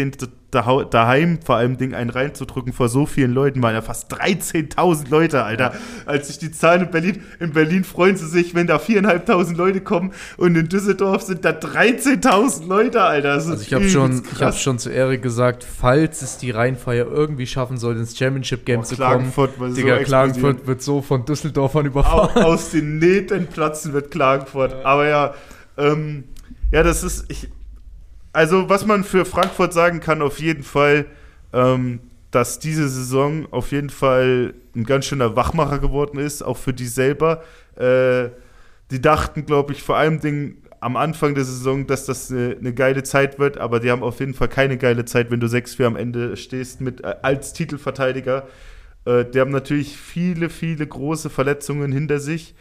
daheim vor allem Ding einen reinzudrücken vor so vielen Leuten, waren ja fast 13.000 Leute, Alter. Als ich die Zahlen in Berlin, in Berlin freuen sie sich, wenn da 4.500 Leute kommen und in Düsseldorf sind da 13.000 Leute, Alter. also ich habe schon, ich hab schon zu Erik gesagt, falls es die Rheinfeier irgendwie schaffen soll, ins Championship Game oh, zu kommen, Digga, so Klagenfurt wird so von Düsseldorfern überfahren. Aus den Nähten platzen wird Klagenfurt. Aber ja, ähm, ja, das ist, ich, also was man für Frankfurt sagen kann, auf jeden Fall, ähm, dass diese Saison auf jeden Fall ein ganz schöner Wachmacher geworden ist, auch für die selber. Äh, die dachten, glaube ich, vor allem Dingen am Anfang der Saison, dass das eine, eine, geile Zeit wird, aber die haben auf jeden Fall keine geile Zeit, wenn du 6-4 am Ende stehst mit, äh, als Titelverteidiger. Äh, die haben natürlich viele, viele große Verletzungen hinter sich.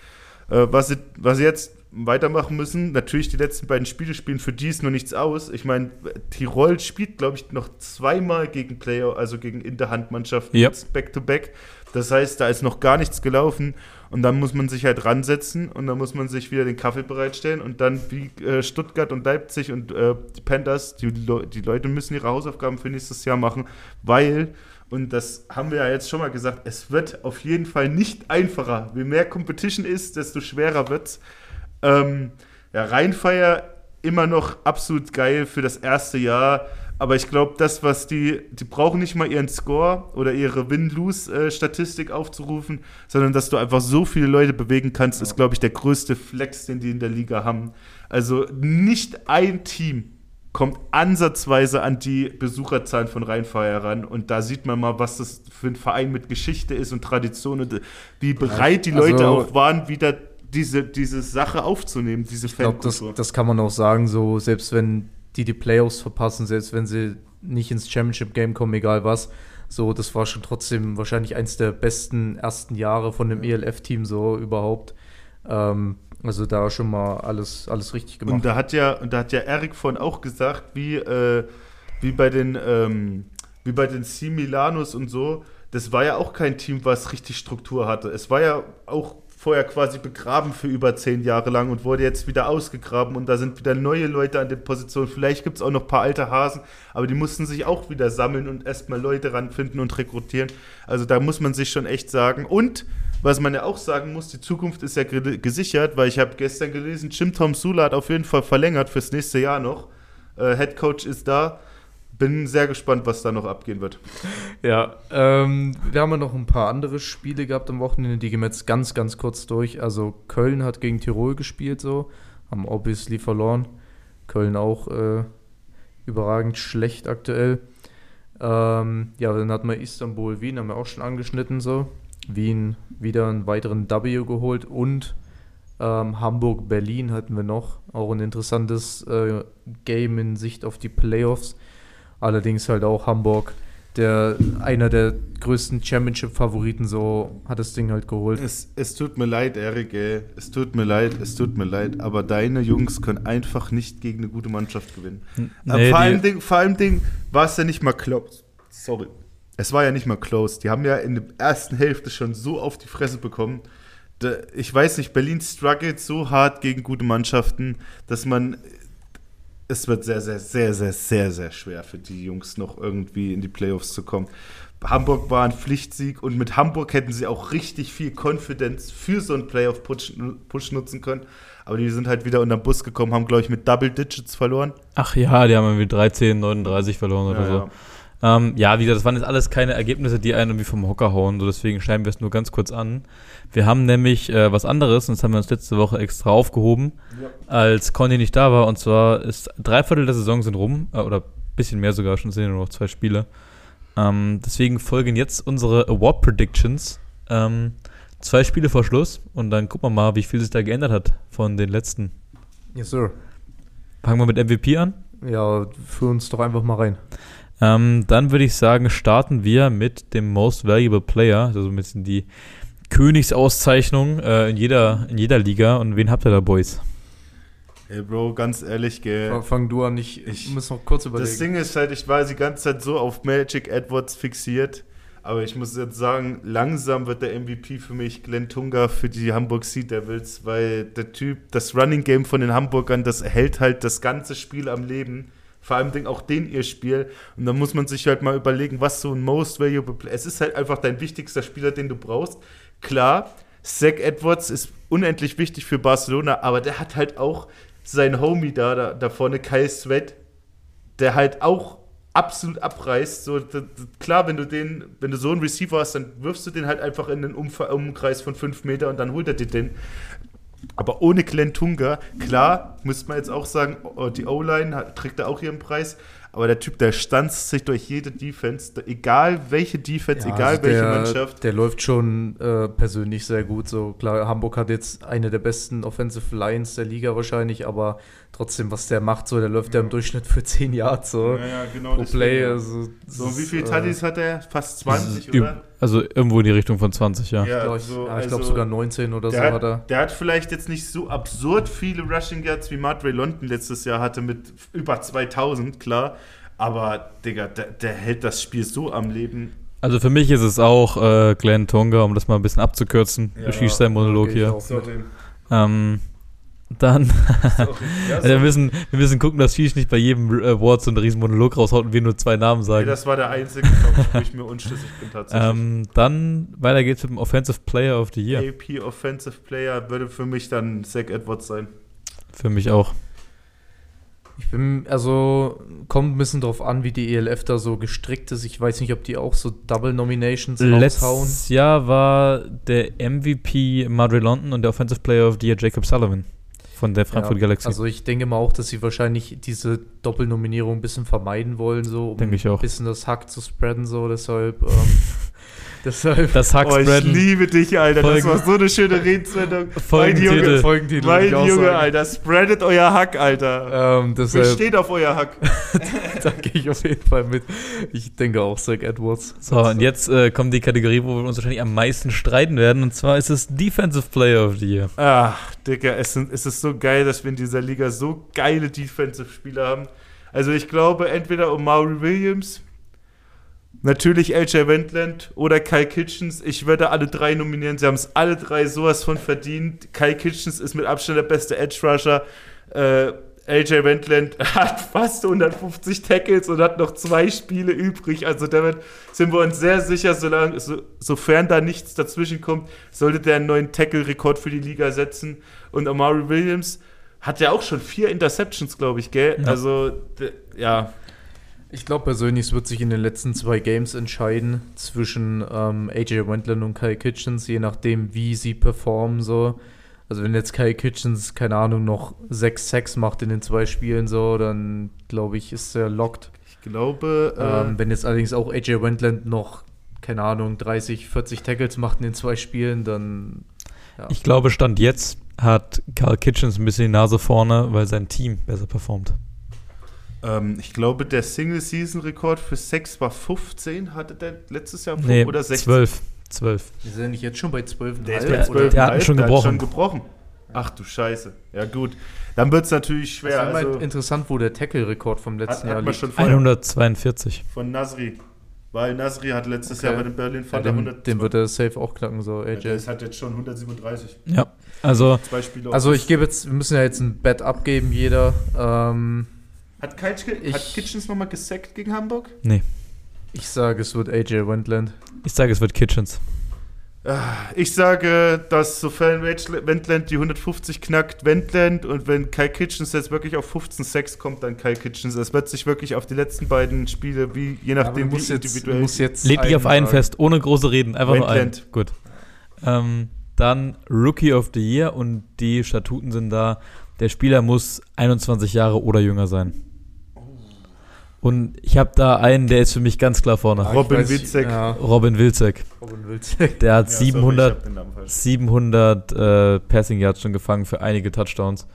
Äh, was, was jetzt weitermachen müssen. Natürlich, die letzten beiden Spiele spielen für die ist noch nichts aus. Ich meine, Tirol spielt, glaube ich, noch zweimal gegen Player, also gegen Interhandmannschaften yep. back-to-back. Das heißt, da ist noch gar nichts gelaufen und dann muss man sich halt ransetzen und dann muss man sich wieder den Kaffee bereitstellen und dann wie äh, Stuttgart und Leipzig und äh, die Panthers, die, die Leute müssen ihre Hausaufgaben für nächstes Jahr machen, weil und das haben wir ja jetzt schon mal gesagt, es wird auf jeden Fall nicht einfacher. Je mehr Competition ist, desto schwerer wird es. Ähm, ja, Rheinfeier immer noch absolut geil für das erste Jahr. Aber ich glaube, das, was die, die brauchen nicht mal ihren Score oder ihre Win-Lose-Statistik aufzurufen, sondern dass du einfach so viele Leute bewegen kannst, ja. ist, glaube ich, der größte Flex, den die in der Liga haben. Also nicht ein Team kommt ansatzweise an die Besucherzahlen von Rheinfeier ran. Und da sieht man mal, was das für ein Verein mit Geschichte ist und Tradition und wie bereit die Leute also, auch waren, wieder diese, diese Sache aufzunehmen, diese Ich glaube, das, das kann man auch sagen, so selbst wenn die die Playoffs verpassen, selbst wenn sie nicht ins Championship-Game kommen, egal was, so, das war schon trotzdem wahrscheinlich eins der besten ersten Jahre von dem ELF-Team so überhaupt. Ähm, also da schon mal alles, alles richtig gemacht. Und da hat ja, da hat ja Erik von auch gesagt, wie, äh, wie bei den, ähm, wie bei den C Milanus und so, das war ja auch kein Team, was richtig Struktur hatte. Es war ja auch vorher quasi begraben für über zehn Jahre lang und wurde jetzt wieder ausgegraben und da sind wieder neue Leute an der Position. Vielleicht gibt es auch noch ein paar alte Hasen, aber die mussten sich auch wieder sammeln und erstmal Leute ranfinden und rekrutieren. Also da muss man sich schon echt sagen. Und was man ja auch sagen muss, die Zukunft ist ja gesichert, weil ich habe gestern gelesen, Jim Tom Sula hat auf jeden Fall verlängert fürs nächste Jahr noch. Äh, Head Coach ist da bin sehr gespannt, was da noch abgehen wird. Ja, ähm, wir haben ja noch ein paar andere Spiele gehabt am Wochenende, die gehen wir jetzt ganz, ganz kurz durch. Also Köln hat gegen Tirol gespielt, so, haben obviously verloren. Köln auch äh, überragend schlecht aktuell. Ähm, ja, dann hat man Istanbul, Wien, haben wir auch schon angeschnitten, so. Wien wieder einen weiteren W geholt und ähm, Hamburg, Berlin hatten wir noch. Auch ein interessantes äh, Game in Sicht auf die Playoffs. Allerdings halt auch Hamburg, der einer der größten Championship-Favoriten, so hat das Ding halt geholt. Es, es tut mir leid, Erik, ey. es tut mir leid, es tut mir leid, aber deine Jungs können einfach nicht gegen eine gute Mannschaft gewinnen. Nee, vor, allem Ding, vor allem Ding war es ja nicht mal close. Sorry. Es war ja nicht mal close. Die haben ja in der ersten Hälfte schon so auf die Fresse bekommen. Ich weiß nicht, Berlin struggelt so hart gegen gute Mannschaften, dass man es wird sehr, sehr, sehr, sehr, sehr, sehr schwer für die Jungs noch irgendwie in die Playoffs zu kommen. Hamburg war ein Pflichtsieg und mit Hamburg hätten sie auch richtig viel Confidence für so einen Playoff-Push nutzen können. Aber die sind halt wieder unter den Bus gekommen, haben, glaube ich, mit Double Digits verloren. Ach ja, die haben irgendwie 13, 39 verloren oder ja, so. Ja. Ähm, ja, wie gesagt, das waren jetzt alles keine Ergebnisse, die einen irgendwie vom Hocker hauen, so deswegen schneiden wir es nur ganz kurz an. Wir haben nämlich äh, was anderes, und das haben wir uns letzte Woche extra aufgehoben, ja. als Conny nicht da war, und zwar ist drei Viertel der Saison sind rum, äh, oder bisschen mehr sogar, schon sind nur noch zwei Spiele. Ähm, deswegen folgen jetzt unsere Award Predictions. Ähm, zwei Spiele vor Schluss und dann gucken wir mal, wie viel sich da geändert hat von den letzten. Yes, sir. Fangen wir mit MVP an? Ja, für uns doch einfach mal rein. Ähm, dann würde ich sagen, starten wir mit dem Most Valuable Player, also ein bisschen die Königsauszeichnung äh, in, jeder, in jeder Liga. Und wen habt ihr da, Boys? Ey, Bro, ganz ehrlich, gell. Fang du an, ich, ich muss noch kurz überlegen. Das Ding ist halt, ich war die ganze Zeit so auf Magic Edwards fixiert. Aber ich muss jetzt sagen, langsam wird der MVP für mich Glenn Tunga für die Hamburg Sea Devils, weil der Typ, das Running Game von den Hamburgern, das hält halt das ganze Spiel am Leben vor allem auch den ihr Spiel. Und dann muss man sich halt mal überlegen, was so ein Most Valuable Player. Es ist halt einfach dein wichtigster Spieler, den du brauchst. Klar, Zach Edwards ist unendlich wichtig für Barcelona, aber der hat halt auch seinen Homie da, da, da vorne, Kyle Sweat, der halt auch absolut abreißt. So, da, klar, wenn du den, wenn du so einen Receiver hast, dann wirfst du den halt einfach in den Umkreis von 5 Meter und dann holt er dir den. Aber ohne Glenn Tunga, klar, müsste man jetzt auch sagen, oh, die O-Line trägt da auch ihren Preis. Aber der Typ, der stanzt sich durch jede Defense, egal welche Defense, ja, egal also welche der, Mannschaft. Der läuft schon äh, persönlich sehr gut. So klar, Hamburg hat jetzt eine der besten Offensive Lines der Liga wahrscheinlich, aber trotzdem, was der macht, so, der läuft ja, ja im Durchschnitt für 10 Yards so. Ja, ja, genau. Pro Play. Also, so, wie viele Tuddies äh, hat er? Fast 20, oder? Also irgendwo in die Richtung von 20, ja. Ja, glaub ich, so, ja, ich glaube also, sogar 19 oder so hat, hat er. Der hat vielleicht jetzt nicht so absurd viele Rushing Yards wie Ray London letztes Jahr hatte mit über 2000, klar. Aber, Digga, der, der hält das Spiel so am Leben. Also für mich ist es auch äh, Glenn Tonga, um das mal ein bisschen abzukürzen. Ja, du schießt deinen Monolog hier. Ähm, dann, ja, wir, müssen, wir müssen gucken, dass Shish nicht bei jedem äh, Wort so einen riesen Monolog raushaut und wir nur zwei Namen sagen. Nee, das war der einzige, wo ich mir unschlüssig bin tatsächlich. Ähm, dann weiter geht's mit dem Offensive Player of the Year. AP Offensive Player würde für mich dann Zach Edwards sein. Für mich auch. Ich bin, also, kommt ein bisschen drauf an, wie die ELF da so gestrickt ist. Ich weiß nicht, ob die auch so Double Nominations Letztes raushauen. Jahr war der MVP Madrid London und der Offensive Player of the Year Jacob Sullivan von der Frankfurt ja, Galaxy. Also ich denke mal auch, dass sie wahrscheinlich diese Doppelnominierung ein bisschen vermeiden wollen, so um denke ich auch. ein bisschen das Hack zu spreaden, so deshalb ähm, Deshalb. Das Hackspreaden. Oh, ich liebe dich, Alter. Folgen, das war so eine schöne Redensendung. Mein Junge, Folgentitel mein Junge Alter. Spreadet euer Hack, Alter. Ähm, deshalb, steht auf euer Hack. da gehe ich auf jeden Fall mit. Ich denke auch Zach Edwards. So, und jetzt äh, kommt die Kategorie, wo wir uns wahrscheinlich am meisten streiten werden. Und zwar ist es Defensive Player of the Year. Ach, Digga, es, sind, es ist so geil, dass wir in dieser Liga so geile Defensive-Spieler haben. Also ich glaube, entweder Omari Williams Natürlich LJ Wendland oder Kai Kitchens. Ich würde alle drei nominieren. Sie haben es alle drei sowas von verdient. Kai Kitchens ist mit Abstand der beste Edge Rusher. Äh, LJ Wendland hat fast 150 Tackles und hat noch zwei Spiele übrig. Also damit sind wir uns sehr sicher, solange, so, sofern da nichts dazwischen kommt, sollte der einen neuen Tackle-Rekord für die Liga setzen. Und Amari Williams hat ja auch schon vier Interceptions, glaube ich, gell? Ja. Also, ja, ich glaube persönlich, es wird sich in den letzten zwei Games entscheiden zwischen ähm, AJ Wendland und Kai Kitchens, je nachdem, wie sie performen. So. Also wenn jetzt Kai Kitchens, keine Ahnung, noch 6 Sacks macht in den zwei Spielen, so, dann glaube ich, ist er locked. Ich glaube. Ähm, äh wenn jetzt allerdings auch AJ Wendland noch, keine Ahnung, 30, 40 Tackles macht in den zwei Spielen, dann. Ja. Ich glaube, Stand jetzt hat Carl Kitchens ein bisschen die Nase vorne, weil sein Team besser performt. Ähm, ich glaube, der Single-Season-Rekord für Sex war 15, hatte der letztes Jahr nee, oder 16? 12. 12. Wir sind nicht jetzt schon bei 12. Der, ist bei 12 der hat schon gebrochen. schon gebrochen. Ach du Scheiße. Ja, gut. Dann wird es natürlich schwer. Das ist also, interessant, wo der Tackle-Rekord vom letzten hat, Jahr liegt. Schon 142. Von Nasri. Weil Nasri hat letztes okay. Jahr bei den Berlin Thunder ja, den, den wird er safe auch knacken, so AJ. Ja, der hat jetzt schon 137. Ja, also. Zwei Spiele also ich gebe jetzt, wir müssen ja jetzt ein Bet abgeben, jeder. Ähm, hat, Kitchen, hat Kitchens nochmal gesackt gegen Hamburg? Nee. Ich sage, es wird AJ Wendland. Ich sage, es wird Kitchens. Ah, ich sage, dass sofern Wendland die 150 knackt, Wendland und wenn Kai Kitchens jetzt wirklich auf 15 Sacks kommt, dann Kai Kitchens. Es wird sich wirklich auf die letzten beiden Spiele, wie je nachdem, wie individuell. Muss jetzt Leg dich auf einen fest, ohne große Reden, einfach Wendland. nur einen. Gut. Ähm, dann Rookie of the Year und die Statuten sind da. Der Spieler muss 21 Jahre oder jünger sein. Und ich habe da einen, der ist für mich ganz klar vorne. Robin Wilczek. Ja. Robin Wilczek. Robin Wilczek. Der hat ja, 700, sorry, 700 äh, Passing Yards schon gefangen für einige Touchdowns.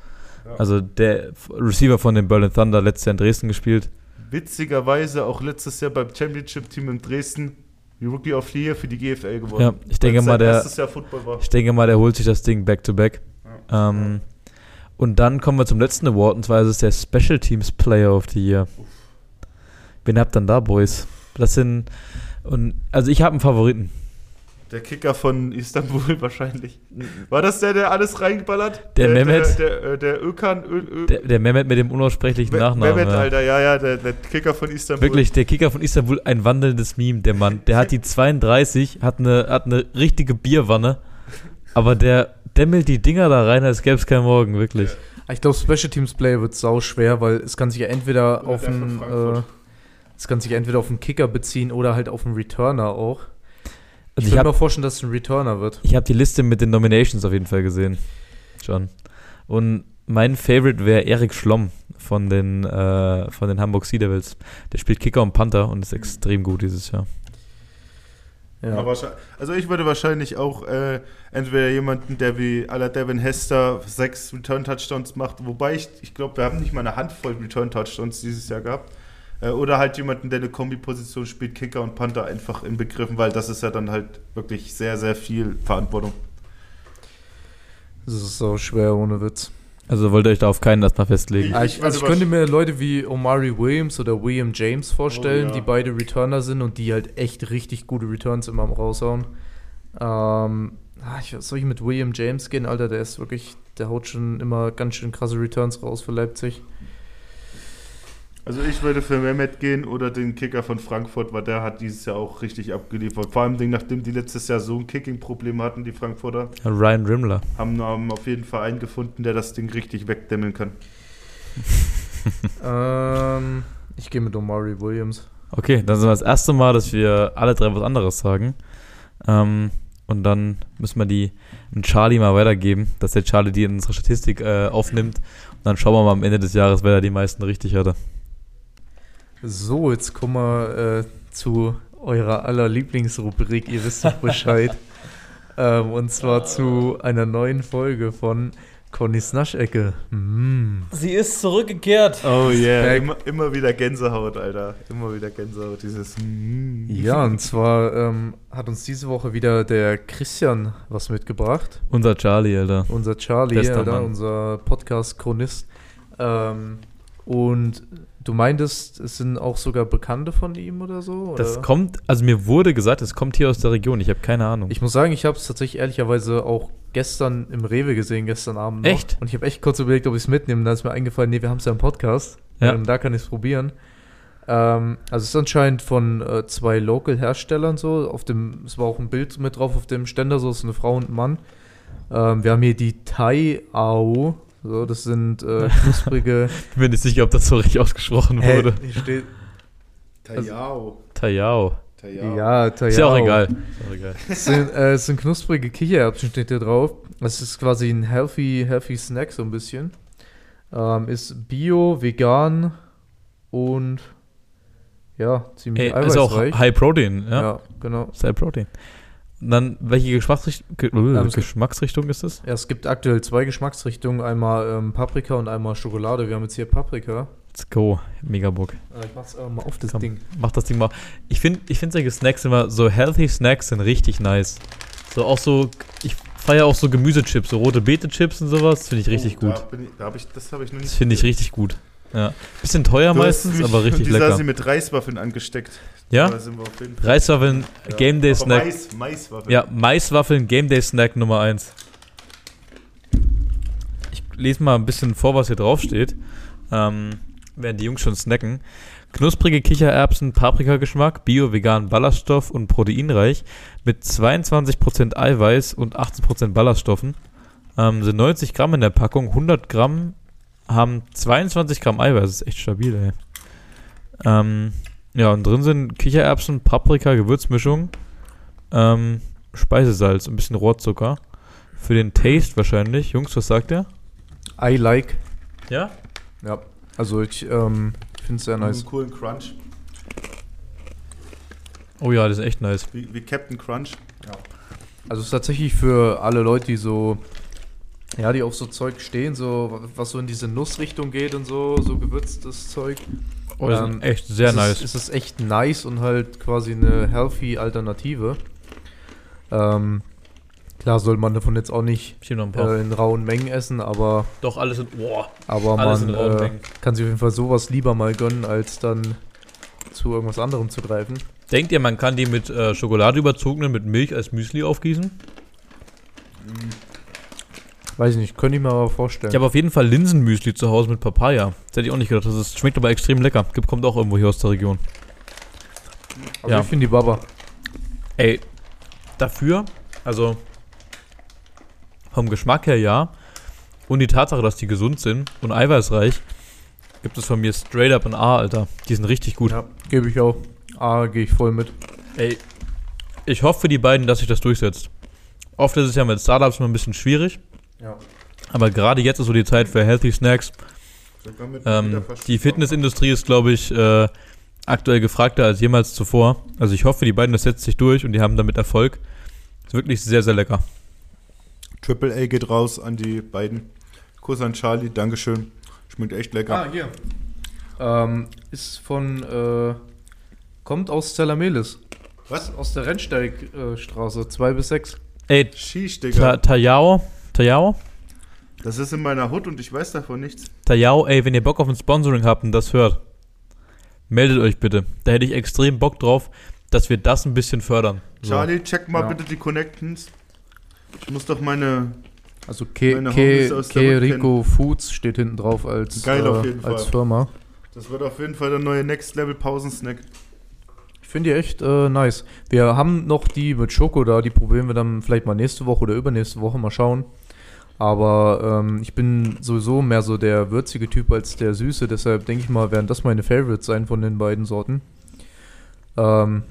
Ja. Also der Receiver von den Berlin Thunder letztes Jahr in Dresden gespielt. Witzigerweise auch letztes Jahr beim Championship-Team in Dresden die Rookie of the Year für die GFL geworden. Ja, ich denke mal, der, ich denke mal, der holt sich das Ding back to back. Ja. Ähm, und dann kommen wir zum letzten Award, und zwar ist es der Special Teams Player of the Year. Uff. Wen habt ihr dann da, Boys? Das sind. Und, also ich habe einen Favoriten. Der Kicker von Istanbul wahrscheinlich. War das der, der alles reingeballert? Der Mehmet. Der, der, der Ökan. Ö, Ö, Der, der Mehmet mit dem unaussprechlichen Me- Nachnamen. Mehmet, ja. Alter, ja, ja, der, der Kicker von Istanbul. Wirklich, der Kicker von Istanbul, ein wandelndes Meme, der Mann. Der hat die 32, hat eine, hat eine richtige Bierwanne, aber der dämmelt die Dinger da rein, als gäbe es keinen Morgen, wirklich. Ich glaube, Special Teams Play wird sau schwer, weil es kann sich ja entweder Oder auf der es kann sich entweder auf einen Kicker beziehen oder halt auf einen Returner auch. Ich Also ich kann mir habe auch vorstellen, dass es ein Returner wird. ich hab die Liste mit den Nominations auf jeden Fall gesehen. Schon. Und mein Favorite wäre Erik Schlomm von den, äh, von den Hamburg Sea Devils. Der spielt Kicker und Panther und ist extrem gut dieses Jahr. Ja. Also ich würde wahrscheinlich auch äh, entweder jemanden, der wie aller Devin Hester sechs Return-Touchdowns macht, wobei ich, ich glaube, wir haben nicht mal eine Handvoll Return-Touchdowns dieses Jahr gehabt. Äh, oder halt jemanden, der eine Kombiposition spielt, Kicker und Panther einfach inbegriffen, weil das ist ja dann halt wirklich sehr, sehr viel Verantwortung. Das ist so schwer ohne Witz. Also wollt ihr euch da auf keinen erstmal festlegen. Ah, ich, also ich also könnte mir Leute wie Omari Williams oder William James vorstellen, Oh, ja. die beide Returner sind und die halt echt richtig gute Returns immer am raushauen. Ähm, ah, ich, soll ich mit William James gehen, Alter? Der ist wirklich, der haut schon immer ganz schön krasse Returns raus für Leipzig. Also ich würde für Mehmet gehen oder den Kicker von Frankfurt, weil der hat dieses Jahr auch richtig abgeliefert. Vor allem, nachdem die letztes Jahr so ein Kicking-Problem hatten, die Frankfurter, Ryan Rimmler. haben, haben auf jeden Fall einen gefunden, der das Ding richtig wegdämmeln kann. ähm, ich gehe mit Omari Williams. Okay, dann sind wir das erste Mal, dass wir alle drei was anderes sagen. Ähm, und dann müssen wir die an Charlie mal weitergeben, dass der Charlie die in unsere Statistik äh, aufnimmt. Und dann schauen wir mal am Ende des Jahres, wer da die meisten richtig hatte. So, jetzt kommen wir äh, zu eurer aller Lieblingsrubrik. Ihr wisst doch Bescheid. ähm, und zwar zu einer neuen Folge von Connys Naschecke. Mm. Sie ist zurückgekehrt. Oh yeah. Back. Immer, immer wieder Gänsehaut, Alter. Immer wieder Gänsehaut. Dieses. mm. Ja, und zwar ähm, hat uns diese Woche wieder der Christian was mitgebracht. Unser Charlie, Alter. Unser Charlie, Bester Alter, Mann. unser Podcast-Chronist. Ähm, und du meintest, es sind auch sogar Bekannte von ihm oder so? Das oder? kommt, also mir wurde gesagt, es kommt hier aus der Region. Ich habe keine Ahnung. Ich muss sagen, ich habe es tatsächlich ehrlicherweise auch gestern im Rewe gesehen, gestern Abend. Noch. Echt? Und ich habe echt kurz überlegt, ob ich es mitnehme. Dann ist mir eingefallen, nee, wir haben es ja im Podcast. Ja. Und da kann ich es probieren. Ähm, also es ist anscheinend von äh, zwei Local-Herstellern so. Auf dem, es war auch ein Bild mit drauf auf dem Ständer, so ist eine Frau und ein Mann. Ähm, wir haben hier die Thai Au. So, das sind äh, knusprige. Ich bin nicht sicher, ob das so richtig ausgesprochen Hä, wurde. hier steht, Tayao. Tayao. Tayao. ja, Thai Ist ja auch Au. egal. Ist auch egal. Es sind, äh, es sind knusprige Kichererbsen, steht hier drauf. Das ist quasi ein healthy, healthy Snack, so ein bisschen. Ähm, ist bio, vegan und ja, ziemlich Ey, ist auch. High Protein, ja. ja. genau. Ist High Protein. Dann, welche Geschmacksrichtung, Ge es gibt- Geschmacksrichtung ist das? Ja, es gibt aktuell zwei Geschmacksrichtungen, einmal ähm, Paprika und einmal Schokolade. Wir haben jetzt hier Paprika. Let's go. Mega Bock. Äh, ich mach's aber mal auf das Komm. Ding. Mach das Ding mal. Ich finde ich find solche Snacks immer, so healthy Snacks sind richtig nice. So auch so, ich feiere auch so Gemüsechips, so rote Beete-Chips und sowas. Finde ich richtig Oh, gut. Da bin ich, da hab ich, das habe ich noch nicht. Das finde ich richtig gut. Ja. Bisschen teuer Du meistens, aber richtig und die lecker. Sassi mit Reiswaffeln angesteckt. Ja? Reiswaffeln, Ja. Game Day Aber Snack. Mais, Maiswaffeln. Ja, Maiswaffeln, Game Day Snack Nummer 1. Ich lese mal ein bisschen vor, was hier draufsteht. Ähm, während die Jungs schon snacken. Knusprige Kichererbsen, Paprikageschmack, Bio, vegan, Ballaststoff und proteinreich mit 22% Eiweiß und 18% Ballaststoffen. Ähm, sind 90 Gramm in der Packung, 100 Gramm haben 22 Gramm Eiweiß. Das ist echt stabil, ey. Ähm, ja, und drin sind Kichererbsen, Paprika, Gewürzmischung, ähm, Speisesalz, ein bisschen Rohrzucker. Für den Taste wahrscheinlich. Jungs, was sagt ihr? I like. Ja? Ja. Also ich ähm, finde es sehr Nice. Einen coolen Crunch. Oh ja, das ist echt nice. Wie, wie Captain Crunch. Also es ist tatsächlich für alle Leute, die so, ja, die auf so Zeug stehen, so was so in diese Nussrichtung geht und so, so gewürztes Zeug. Oh, Ähm, echt sehr es nice. Ist, es ist echt nice und halt quasi eine healthy Alternative. Ähm, klar soll man davon jetzt auch nicht äh, in rauen Mengen essen, aber, Doch, alles in. Boah, aber alles man äh, kann sich auf jeden Fall sowas lieber mal gönnen, als dann zu irgendwas anderem zu greifen. Denkt ihr, man kann die mit äh, Schokolade überzogenen mit Milch als Müsli aufgießen? Weiß ich nicht, könnte ich mir aber vorstellen. Ich habe auf jeden Fall Linsenmüsli zu Hause mit Papaya. Das hätte ich auch nicht gedacht. Das ist, schmeckt aber extrem lecker. Gibt, kommt auch irgendwo hier aus der Region. aber ja. ich finde die Baba. Ey, dafür, also vom Geschmack her ja. Und die Tatsache, dass die gesund sind und eiweißreich, gibt es von mir straight up ein A, Alter. Die sind richtig gut. Ja, gebe ich auch. Ah, gehe ich voll mit. Ey, ich hoffe für die beiden, dass sich das durchsetzt. Oft ist es ja mit Startups immer ein bisschen schwierig, Ja. aber gerade jetzt ist so die Zeit für Healthy Snacks. Ähm, die. Fitnessindustrie ist, glaube ich, äh, aktuell gefragter als jemals zuvor. Also ich hoffe, die beiden, das setzt sich durch und die haben damit Erfolg. Ist wirklich sehr, sehr lecker. Triple A geht raus an die beiden. Kuss an Charlie, Dankeschön. Schmeckt echt lecker. hier. Ähm, ist von, äh, kommt aus Zelamelis. Was? Aus der Rennsteigstraße, 2 bis 6. Ey, Shish, Ta. Tajao, Tajao, Das ist in meiner Hut und ich weiß davon nichts. Tajao, ey, wenn ihr Bock auf ein Sponsoring habt und das hört, meldet euch bitte. Da hätte ich extrem Bock drauf, dass wir das ein bisschen fördern. So. Charlie, check mal Ja. bitte die Connections. Ich muss doch meine. Also Ke, Meine Ke, Homies aus der Hut Rico Foods steht hinten drauf als, Geil auf äh, jeden als Fall. Firma. Das wird auf jeden Fall der neue Next Level Pausensnack. Ich finde die echt äh, nice. Wir haben noch die mit Schoko da, die probieren wir dann vielleicht mal nächste Woche oder übernächste Woche mal schauen. Aber ähm, ich bin sowieso mehr so der würzige Typ als der süße, deshalb denke ich mal, werden das meine Favorites sein von den beiden Sorten. Ähm,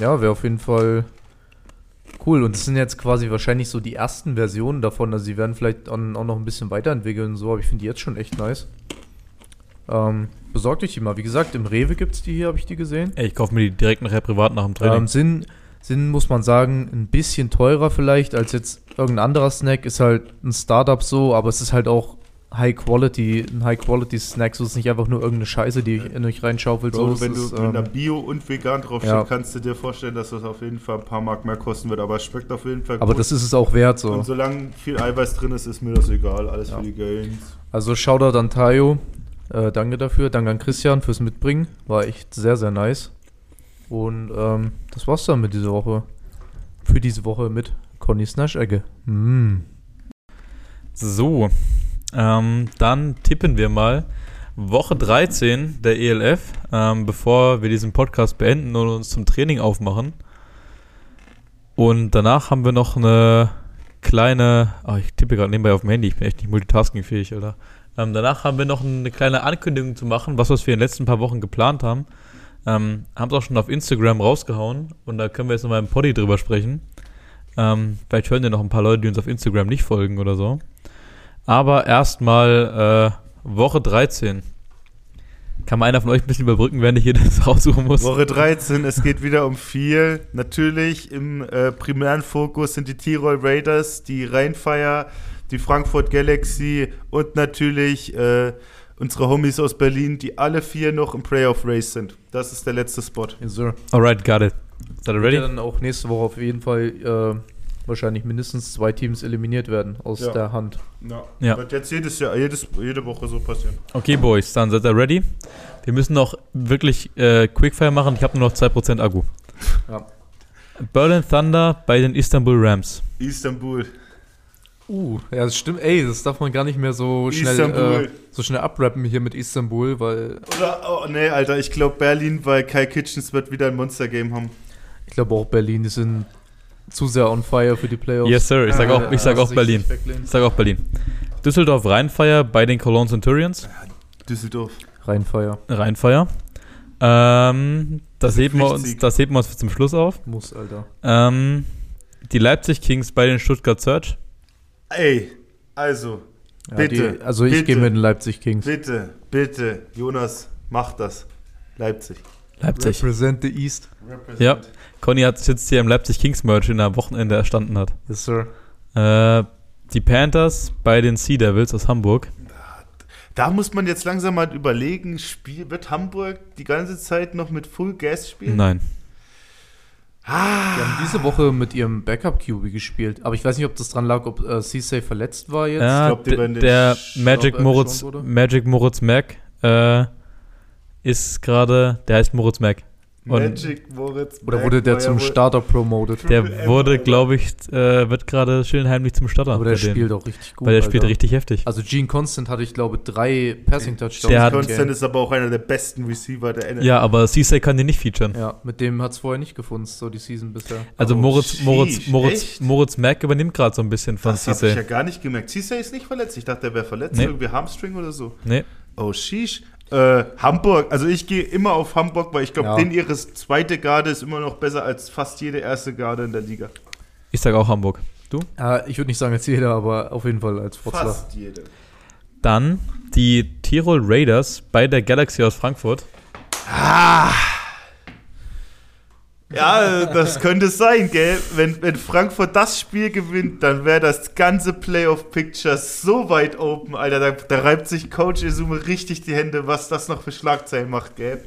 ja, wäre auf jeden Fall cool. Und es sind jetzt quasi wahrscheinlich so die ersten Versionen davon. Also sie werden vielleicht auch, noch ein bisschen weiterentwickeln und so, aber ich finde die jetzt schon echt nice. Ähm, besorgt euch die mal. Wie gesagt, im Rewe gibt es die hier, habe ich die gesehen. Ey, ich kaufe mir die direkt nachher privat nach dem Training. Ähm, sind, sind, muss man sagen, ein bisschen teurer vielleicht als jetzt irgendein anderer Snack. Ist halt ein Startup so, aber es ist halt auch High Quality, ein High Quality Snack. So ist nicht einfach nur irgendeine Scheiße, die in euch reinschaufelt. Bro, so wenn ist du es, wenn da ähm, Bio und vegan draufsteht, ja. kannst du dir vorstellen, dass das auf jeden Fall ein paar Mark mehr kosten wird. Aber es schmeckt auf jeden Fall aber gut. das ist es auch wert so. Und solange viel Eiweiß drin ist, ist mir das egal. Alles Ja. für die Gains. Also Shoutout an Tayo. Äh, danke dafür. Danke an Christian fürs Mitbringen. War echt sehr, sehr nice. Und ähm, das war's dann mit dieser Woche. Für diese Woche mit Connys Naschecke. Mm. So, ähm, dann tippen wir mal Woche 13 der ELF, ähm, bevor wir diesen Podcast beenden und uns zum Training aufmachen. Und danach haben wir noch eine kleine, ah, ich tippe gerade nebenbei auf dem Handy, ich bin echt nicht multitaskingfähig, Alter. Ähm, danach haben wir noch eine kleine Ankündigung zu machen, was, was wir in den letzten paar Wochen geplant haben. Ähm, haben es auch schon auf Instagram rausgehauen und da können wir jetzt nochmal im Poddy drüber sprechen. Ähm, vielleicht hören ja noch ein paar Leute, die uns auf Instagram nicht folgen oder so. Aber erstmal äh, Woche 13. Kann mal einer von euch ein bisschen überbrücken, während ich hier das raussuchen muss? Woche 13, es geht wieder um viel. Natürlich im äh, primären Fokus sind die Tirol Raiders, die Rheinfire, die Frankfurt Galaxy und natürlich äh, unsere Homies aus Berlin, die alle vier noch im Playoff Race sind. Das ist der letzte Spot. Yes, sir. Alright, got it. Seid ihr Ready? ready? dann auch nächste Woche auf jeden Fall äh, wahrscheinlich mindestens zwei Teams eliminiert werden aus Ja. der Hand. Ja. Ja. Wird jetzt jedes Jahr, jedes, jede Woche so passieren. Okay, Boys, dann seid ihr ready. Wir müssen noch wirklich äh, Quickfire machen. Ich habe nur noch 2% Akku. Ja. Berlin Thunder bei den Istanbul Rams. Istanbul. Uh, ja, das stimmt. Ey, das darf man gar nicht mehr so schnell, äh, so schnell abrappen hier mit Istanbul, weil Oder, oh nee, Alter, ich glaube Berlin, weil Kai Kitchens wird wieder ein Monster-Game haben. ich glaube auch Berlin, die sind zu sehr on fire für die Playoffs. Yes, sir. Ich sag auch, ich sag also auch Berlin. Ich sag auch Berlin. Düsseldorf Rheinfire bei den Cologne Centurions. Düsseldorf. Rheinfire. Rheinfire. Ähm, das, ein heben wir uns, das heben wir uns zum Schluss auf. Muss, Alter. Ähm, die Leipzig Kings bei den Stuttgart Search. Ey, also, Ja, Bitte, Die, also ich gehe mit den Leipzig Kings. bitte, bitte, Jonas, mach das. Leipzig. Leipzig. Represent the East. Ja. Conny hat sitzt hier im Leipzig Kings Merch, den er am Wochenende erstanden hat. Yes, sir. Äh, die Panthers bei den Sea Devils aus Hamburg. Da muss man jetzt langsam mal überlegen, Spiel, wird Hamburg die ganze Zeit noch mit Full Gas spielen? Nein. Die haben diese Woche mit ihrem Backup-QB gespielt. Aber ich weiß nicht, ob das dran lag, ob äh, Ceesay verletzt war jetzt. Ja, glaub, werden den der Magic glaub, Moritz. Magic Moritz Mac äh, ist gerade, der heißt Moritz Mac. Und Magic Moritz. Oder wurde der zum Starter promoted? der wurde, glaube ich, äh, wird gerade schön heimlich zum Starter. Aber der spielt auch richtig gut. Weil der spielt richtig heftig. Also Gene Constant hatte ich glaube drei Passing Touchdowns. Der hat- im Constant ist aber auch einer der besten Receiver der NFL. Ja, aber Ceesay kann den nicht featuren. Ja, mit dem hat es vorher nicht gefunden, so die Season bisher. Also Oh, Moritz, Moritz, sheesh, Moritz, echt? Moritz Mack übernimmt gerade so ein bisschen von Das habe ich ja gar nicht gemerkt. Cisse ist nicht verletzt. Ich dachte, er wäre verletzt. Nee. Irgendwie Hamstring oder so. Nee, Oh, sheesh. Äh, Hamburg, also ich gehe immer auf Hamburg, weil ich glaube, Ja. den ihre zweite Garde ist immer noch besser als fast jede erste Garde in der Liga. ich sage auch Hamburg. Du? Ja, ich würde nicht sagen als jeder, aber auf jeden Fall als Frotzler. Fast jede. Dann die Tirol Raiders bei der Galaxy aus Frankfurt. Ja, das könnte sein, gell? Wenn, wenn Frankfurt das Spiel gewinnt, dann wäre das ganze Playoff-Picture so weit open, Alter. Da, da reibt sich Coach Izume richtig die Hände, was das noch für Schlagzeilen macht, gell?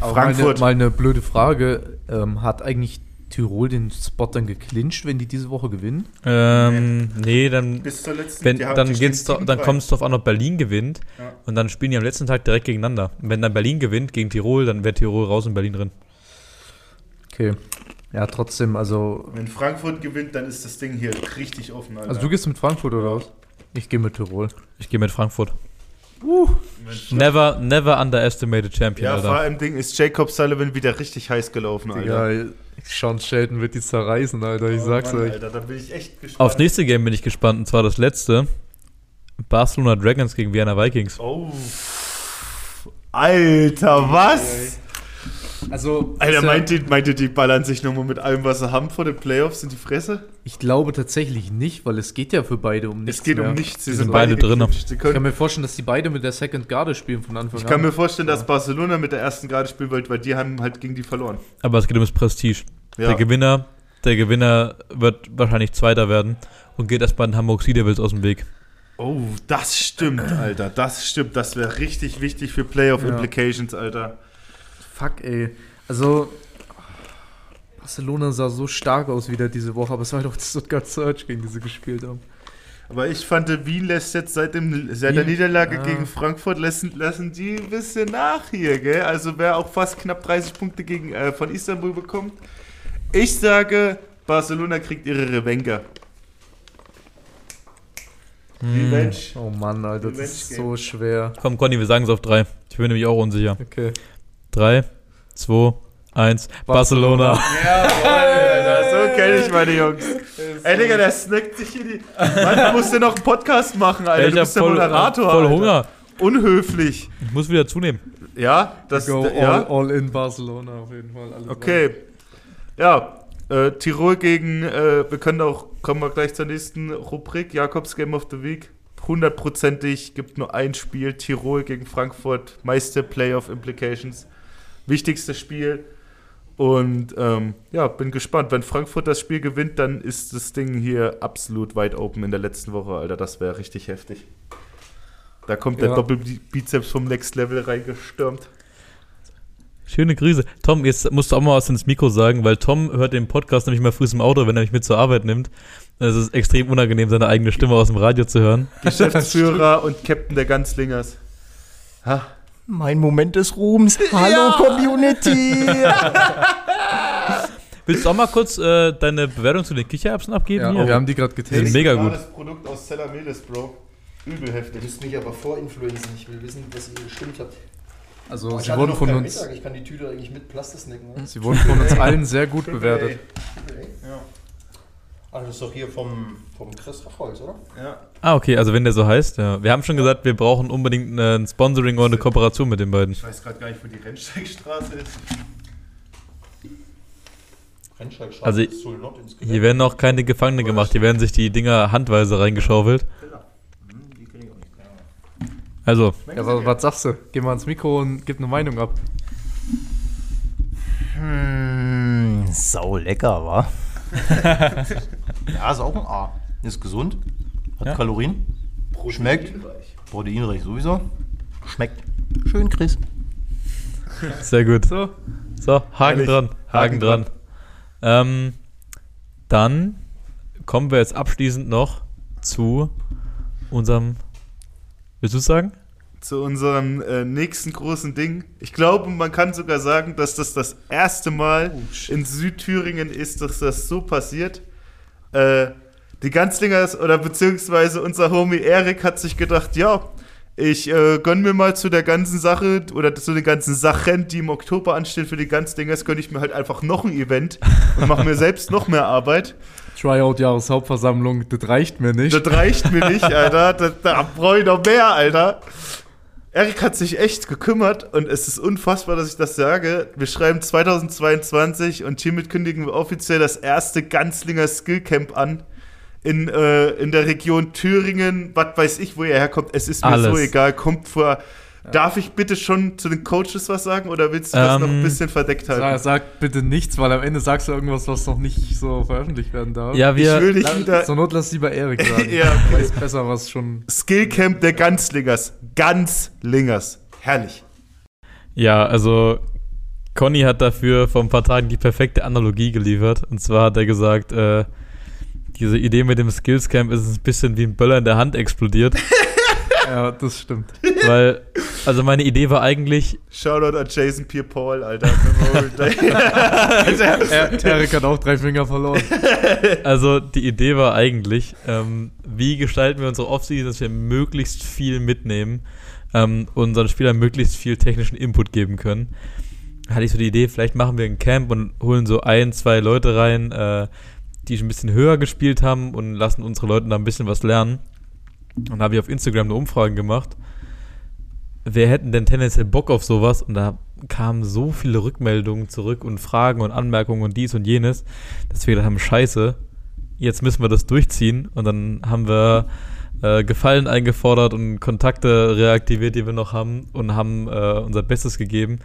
Aber Frankfurt. Mal eine, mal eine blöde Frage. Ähm, hat eigentlich Tirol den Spot dann geclincht, wenn die diese Woche gewinnen? Ähm, nee, dann, Bis zur letzten wenn, dann, geht's doch, dann 7-3. kommt es drauf an, ob Berlin gewinnt. Ja. Und dann spielen die am letzten Tag direkt gegeneinander. Und wenn dann Berlin gewinnt gegen Tirol, dann wäre Tirol raus und Berlin drin. Okay. Ja, trotzdem, also. Wenn Frankfurt gewinnt, dann ist das Ding hier richtig offen, Alter. Also du gehst mit Frankfurt oder was? Ich gehe mit Tirol. Ich gehe mit Frankfurt. Wenn- Never, never underestimated Champion, ja, vor Alter. allem Ding ist Jacob Sullivan wieder richtig heiß gelaufen, Alter. Ja, Sean Shelton wird die zerreißen, Alter, ich Oh sag's Mann, euch. Alter, da bin ich echt gespannt. Aufs nächste Game bin ich gespannt, und zwar das letzte. Barcelona Dragons gegen Vienna Vikings. Oh. Alter, was? Also, Alter, meint ihr, meint ihr, die ballern sich nochmal mit allem, was sie haben vor den Playoffs in die Fresse? ich glaube tatsächlich nicht, weil es geht ja für beide um nichts Es geht mehr. um nichts. Sie Die sind beide drin. Ich kann mir vorstellen, dass die beide mit der Second Garde spielen von Anfang ich kann an. mir vorstellen, dass Barcelona mit der ersten Garde spielen wollte, weil die haben halt gegen die verloren. Aber es geht um das Prestige. Ja. Der Gewinner, der Gewinner wird wahrscheinlich Zweiter werden und geht erstmal den Hamburg Sea Devils aus dem Weg. Oh, das stimmt, Alter. Das stimmt. Das wäre richtig wichtig für Playoff Ja. Implications, Alter. Fuck, ey. Also, Barcelona sah so stark aus wieder diese Woche, aber es war doch das Stuttgart Surge, gegen die sie gespielt haben. Aber ich fand, Wien lässt jetzt seit, dem, seit der? Niederlage Ja. gegen Frankfurt lassen, lassen die ein bisschen nach hier, gell? Also wer auch fast knapp 30 Punkte gegen, äh, von Istanbul bekommt. Ich sage, Barcelona kriegt ihre Revenga. Revenge. Oh Mann, Alter, das ist so schwer. Komm, Conny, wir sagen es auf drei. Ich bin nämlich auch unsicher. Okay. Drei, zwei, eins. Barcelona. Jawohl, Alter, so kenne ich meine Jungs. Ey, Digga, der snackt sich hier die. Mann, du musst ja noch einen Podcast machen, Alter. Ey, ich du bist der voll, Moderator. voll Alter. Hunger. Unhöflich. Ich muss wieder zunehmen. Ja, das. Go ja. all, all in Barcelona auf jeden Fall. Alles Okay. Ja, äh, Tirol gegen, äh, wir können auch, kommen wir gleich zur nächsten Rubrik, Jakobs Game of the Week. Hundertprozentig, gibt nur ein Spiel, Tirol gegen Frankfurt, meiste Playoff Implications. Wichtigstes Spiel. Und ähm, ja, bin gespannt. Wenn Frankfurt das Spiel gewinnt, dann ist das Ding hier absolut weit open in der letzten Woche, Alter. Das wäre richtig heftig. Da kommt der Ja. Doppelbizeps vom Next Level reingestürmt. Schöne Grüße. Tom, jetzt musst du auch mal was ins Mikro sagen, weil Tom hört den Podcast nämlich mal früh im Auto, wenn er mich mit zur Arbeit nimmt. Es ist extrem unangenehm, seine eigene Stimme aus dem Radio zu hören. Geschäftsführer und Captain der Ganzlingers. Ha, Mein Moment des Ruhms. Hallo Community. Willst du auch mal kurz äh, deine Bewertung zu den Kichererbsen abgeben? Ja, hier? wir haben die gerade sind getestet. mega gut. Das Produkt aus Cellamelis, Bro. Übel Ihr heftig. müsst mich aber vorinfluenzen. Ich will wissen, was ihr gestimmt habt. Also, ich sie wurden von uns, Mittag. Ich kann die Tüte eigentlich mit Plaste snacken. Ne? sie wurden von uns allen sehr gut bewertet. Ja. Ah, das ist doch hier vom, vom Chris Rachholz, oder? ja. Ah, okay, also wenn der so heißt, ja. Wir haben schon gesagt, wir brauchen unbedingt ein Sponsoring oder eine Kooperation mit den beiden. Ich weiß gerade gar nicht, wo die Rennsteigstraße ist. Rennsteigstraße Also, ist Sul Not ins Hier werden auch keine Gefangene gemacht, hier werden sich die Dinger handweise reingeschaufelt. Hm, die krieg ich auch nicht. Also, Ja, was, was sagst du? Geh mal ins Mikro und gib eine Meinung ab. Hm, sau lecker, wa? ja, ist auch ein A. Ist gesund, hat Ja. Kalorien, schmeckt, proteinreich sowieso. Schmeckt. Schön, Chris. sehr gut. So. So, Haken Ehrlich, dran, Haken Haken dran. Ähm, dann kommen wir jetzt abschließend noch zu unserem, willst du es sagen? zu unserem äh, nächsten großen Ding. Ich glaube, man kann sogar sagen, dass das das erste Mal in Südthüringen ist, dass das so passiert. Äh, die Ganzlingers oder beziehungsweise unser Homie Erik hat sich gedacht, ja, ich äh, gönn mir mal zu der ganzen Sache oder zu den ganzen Sachen, die im Oktober anstehen für die Ganzlingers, gönne ich mir halt einfach noch ein Event und mache mir selbst noch mehr Arbeit. Tryout-Jahreshauptversammlung, das reicht mir nicht. Das reicht mir nicht, Alter. Da, da brauche ich noch mehr, Alter. Erik hat sich echt gekümmert und es ist unfassbar, dass ich das sage. Wir schreiben 2022 und hiermit kündigen wir offiziell das erste Ganzlinger Skillcamp an. In, äh, in der Region Thüringen, was weiß ich, wo ihr herkommt, es ist mir Alles. so egal, kommt vor. Darf ich bitte schon zu den Coaches was sagen oder willst du das Ähm, noch ein bisschen verdeckt halten? Sag, sag bitte nichts, weil am Ende sagst du irgendwas, was noch nicht so veröffentlicht werden darf. Ja, ich wir, will wieder. Zur Not lass lieber Erik sagen. Ja, okay. Weiß besser, was schon. Skillcamp der Ganzlingers. Ganzlingers. Herrlich. Ja, also Conny hat dafür vor ein paar Tagen die perfekte Analogie geliefert. Und zwar hat er gesagt, äh, diese Idee mit dem Skillscamp ist ein bisschen wie ein Böller in der Hand explodiert. Ja, das stimmt. weil, also meine Idee war eigentlich, Shoutout an Jason Pierre-Paul, Alter. Er, Erik hat auch drei Finger verloren. also die Idee war eigentlich, ähm, wie gestalten wir unsere Offseason, dass wir möglichst viel mitnehmen, ähm, unseren Spielern möglichst viel technischen Input geben können. Hatte ich so die Idee, vielleicht machen wir ein Camp und holen so ein, zwei Leute rein, äh, die ein bisschen höher gespielt haben und lassen unsere Leute da ein bisschen was lernen. Und da habe ich auf Instagram eine Umfrage gemacht. Wer hätten denn tendenziell Bock auf sowas? Und da kamen so viele Rückmeldungen zurück und Fragen und Anmerkungen und dies und jenes, dass wir gedacht haben, scheiße, jetzt müssen wir das durchziehen. Und dann haben wir äh, Gefallen eingefordert und Kontakte reaktiviert, die wir noch haben und haben äh, unser Bestes gegeben,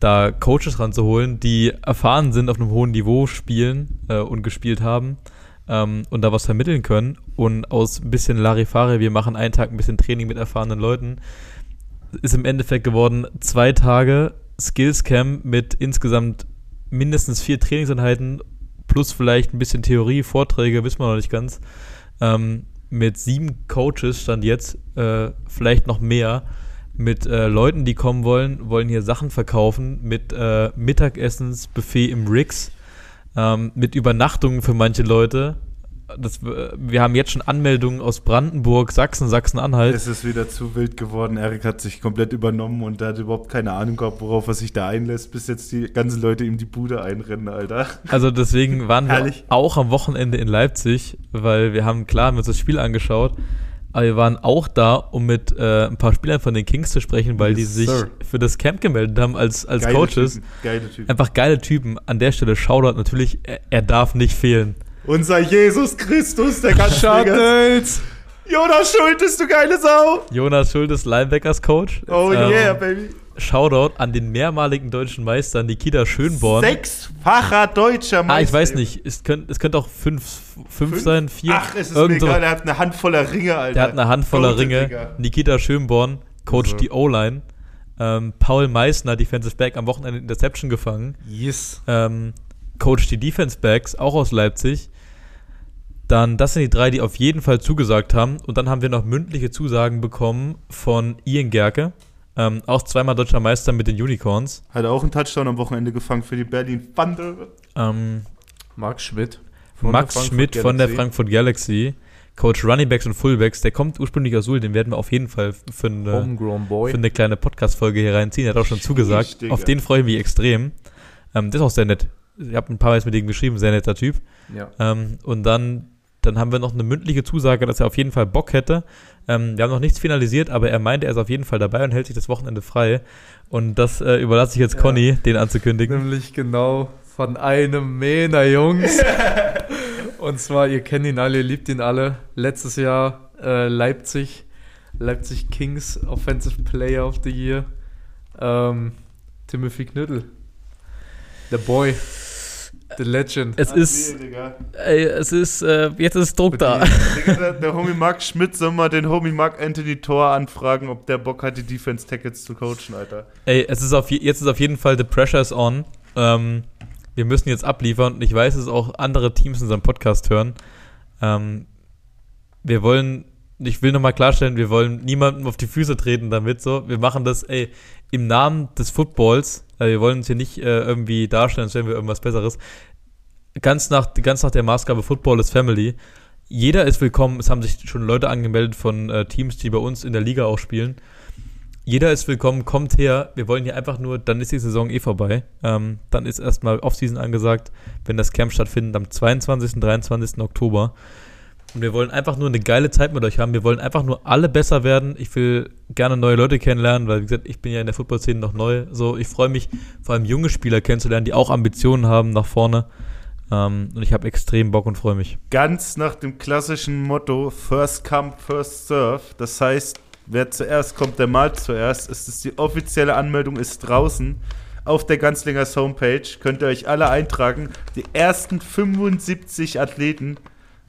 da Coaches ranzuholen, die erfahren sind, auf einem hohen Niveau spielen äh, und gespielt haben ähm, und da was vermitteln können. Und aus ein bisschen Larifare, wir machen einen Tag ein bisschen Training mit erfahrenen Leuten, ist im Endeffekt geworden zwei Tage Skillscamp mit insgesamt mindestens vier Trainingseinheiten plus vielleicht ein bisschen Theorie, Vorträge, wissen wir noch nicht ganz. Ähm, mit sieben Coaches stand jetzt, äh, vielleicht noch mehr, mit äh, Leuten, die kommen wollen, wollen hier Sachen verkaufen, mit äh, Mittagessensbuffet im Rix, ähm, mit Übernachtungen für manche Leute. Das, wir haben jetzt schon Anmeldungen aus Brandenburg, Sachsen, Sachsen-Anhalt. Es ist wieder zu wild geworden. Erik hat sich komplett übernommen und hat überhaupt keine Ahnung gehabt, worauf er sich da einlässt, bis jetzt die ganzen Leute ihm die Bude einrennen, Alter. Also deswegen waren wir auch am Wochenende in Leipzig, weil wir haben klar haben uns das Spiel angeschaut, aber wir waren auch da, um mit äh, ein paar Spielern von den Kings zu sprechen, weil Yes, die sich sir. für das Camp gemeldet haben als, als Geile Coaches. Typen, geile Typen. Einfach geile Typen. An der Stelle Shoutout natürlich, er, er darf nicht fehlen. Unser Jesus Christus, der ganze Shuttles! Jonas Schultes, du geile Sau! Jonas Schultes, Linebackers Coach. Oh Ähm, yeah, baby. Shoutout an den mehrmaligen deutschen Meister Nikita Schönborn. Sechsfacher deutscher Meister. Ah, ich weiß nicht. Es könnte es könnte auch fünf, fünf, Fünf? sein, vier. Ach, es ist mir egal, er hat eine Handvoller Ringe, Alter. Der hat eine Handvoller Goated, Ringe. Digga. Nikita Schönborn, Coach Also. die O-Line. Ähm, Paul Meissner, Defensive Back, am Wochenende Interception gefangen. Yes. Ähm, Coach die Defense Backs, auch aus Leipzig. Dann, das sind die drei, die auf jeden Fall zugesagt haben. Und dann haben wir noch mündliche Zusagen bekommen von Ian Gerke. Ähm, auch zweimal deutscher Meister mit den Unicorns. Hat auch einen Touchdown am Wochenende gefangen für die Berlin Thunder. Ähm, Max Schmidt. von Max Schmidt von der Galaxy. Frankfurt Galaxy. Coach Runningbacks und Fullbacks. Der kommt ursprünglich aus Suhl. Den werden wir auf jeden Fall für eine, für eine kleine Podcast-Folge hier reinziehen. Er hat auch schon zugesagt. Digga. Auf den freue ich mich extrem. Ähm, der ist auch sehr nett. Ich habe ein paar Mal mit ihm geschrieben, sehr netter Typ. ja. Ähm, und dann, dann haben wir noch eine mündliche Zusage, dass er auf jeden Fall Bock hätte. Ähm, wir haben noch nichts finalisiert, aber er meinte, er ist auf jeden Fall dabei und hält sich das Wochenende frei. Und das äh, überlasse ich jetzt Ja. Conny, den anzukündigen. Nämlich genau von einem meiner Jungs. Und zwar, ihr kennt ihn alle, ihr liebt ihn alle. Letztes Jahr äh, Leipzig, Leipzig Kings Offensive Player of the Year. Ähm, Timothy Knüttel. Der Boy. The Legend. Es ist, ey, es ist, äh, jetzt ist Druck da. Digga, der, der Homie Mark Schmidt soll mal den Homie Mark Anthony Thor anfragen, ob der Bock hat, die Defense Tackles zu coachen, Alter. Ey, es ist auf, je- jetzt ist auf jeden Fall the pressure is on. Ähm, wir müssen jetzt abliefern und ich weiß, dass auch andere Teams unseren Podcast hören. Ähm, wir wollen ich will nochmal klarstellen, wir wollen niemandem auf die Füße treten damit. So, wir machen das, ey, im Namen des Footballs. Äh, wir wollen uns hier nicht äh, irgendwie darstellen, als wären wir irgendwas Besseres. Ganz nach, ganz nach der Maßgabe Football is Family. Jeder ist willkommen. Es haben sich schon Leute angemeldet von äh, Teams, die bei uns in der Liga auch spielen. Jeder ist willkommen, kommt her. Wir wollen hier einfach nur, dann ist die Saison eh vorbei. Ähm, dann ist erstmal Offseason angesagt, wenn das Camp stattfindet am 22. und 23. Oktober. Und wir wollen einfach nur eine geile Zeit mit euch haben. Wir wollen einfach nur alle besser werden. Ich will gerne neue Leute kennenlernen, weil, wie gesagt, ich bin ja in der Football-Szene noch neu. So, ich freue mich, vor allem junge Spieler kennenzulernen, die auch Ambitionen haben nach vorne. Ähm, und ich habe extrem Bock und freue mich. Ganz nach dem klassischen Motto First Come, First Serve. Das heißt, wer zuerst kommt, der malt zuerst. Es ist die offizielle Anmeldung ist draußen. Auf der Ganzlingers Homepage könnt ihr euch alle eintragen. Die ersten 75 Athleten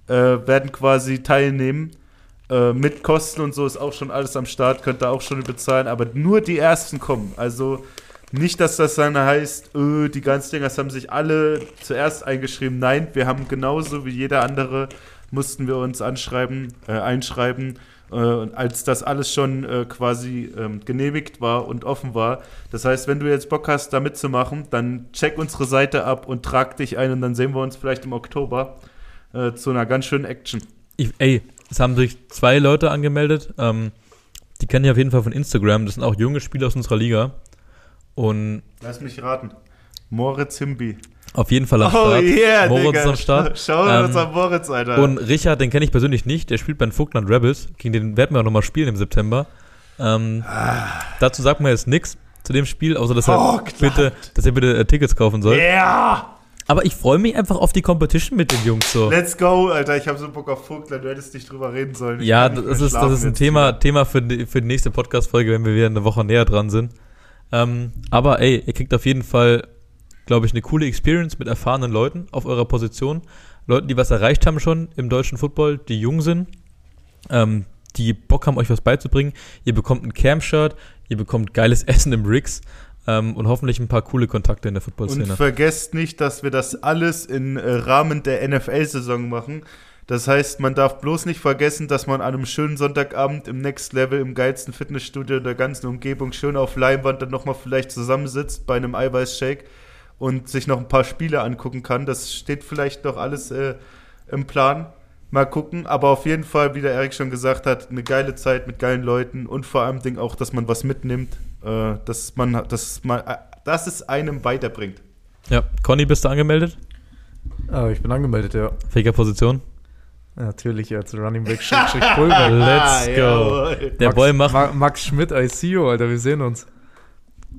äh, werden quasi teilnehmen. Äh, mit Kosten und so ist auch schon alles am Start, könnt ihr auch schon bezahlen, aber nur die ersten kommen. Also nicht, dass das dann heißt, öh, die Ganzlingers haben sich alle zuerst eingeschrieben. Nein, wir haben genauso wie jeder andere, mussten wir uns anschreiben, äh, einschreiben, äh, als das alles schon äh, quasi ähm, genehmigt war und offen war. Das heißt, wenn du jetzt Bock hast, da mitzumachen, dann check unsere Seite ab und trag dich ein und dann sehen wir uns vielleicht im Oktober äh, zu einer ganz schönen Action. Ich, ey, es haben sich zwei Leute angemeldet. Ähm, die kenne ich auf jeden Fall von Instagram. Das sind auch junge Spieler aus unserer Liga. Und Lass mich raten. Moritz Himbi. auf jeden Fall am Oh Start. yeah, Moritz Digga. ist am Start. Schau Ähm, uns an Moritz, Alter. Und Richard, den kenne ich persönlich nicht. Der spielt bei den Vogtland Rebels. Gegen den werden wir auch nochmal spielen im September. Ähm, Dazu sagt man jetzt nichts zu dem Spiel, außer dass er Vogtland. bitte, dass er bitte äh, Tickets kaufen soll. yeah! Aber ich freue mich einfach auf die Competition mit den Jungs so. Let's go, Alter. Ich habe so Bock auf Vogtland. Du hättest nicht drüber reden sollen. Ich Ja, das ist, das ist ein Thema, wieder. Thema für die, für die nächste Podcast-Folge, wenn wir wieder eine Woche näher dran sind. Ähm, aber ey, ihr kriegt auf jeden Fall, glaube ich, eine coole Experience mit erfahrenen Leuten auf eurer Position. Leuten, die was erreicht haben schon im deutschen Football, die jung sind, ähm, die Bock haben, euch was beizubringen. Ihr bekommt ein Camp-Shirt, ihr bekommt geiles Essen im Rigs ähm, und hoffentlich ein paar coole Kontakte in der Und Football-Szene. vergesst nicht, dass wir das alles im äh, Rahmen der NFL-Saison machen. Das heißt, man darf bloß nicht vergessen, dass man an einem schönen Sonntagabend im Next Level im geilsten Fitnessstudio der ganzen Umgebung schön auf Leinwand dann nochmal vielleicht zusammensitzt bei einem Eiweißshake und sich noch ein paar Spiele angucken kann. Das steht vielleicht noch alles äh, im Plan. Mal gucken, aber auf jeden Fall, wie der Erik schon gesagt hat, eine geile Zeit mit geilen Leuten und vor allem Ding auch, dass man was mitnimmt, äh, dass man, dass man, äh, dass es einem weiterbringt. Ja, Conny, bist du angemeldet? Ah, ich bin angemeldet, ja. Welcher Position? Natürlich als Running Back. Let's go. jawohl. Der Max, Boy macht. Ma Max Schmidt, I see you, Alter, wir sehen uns.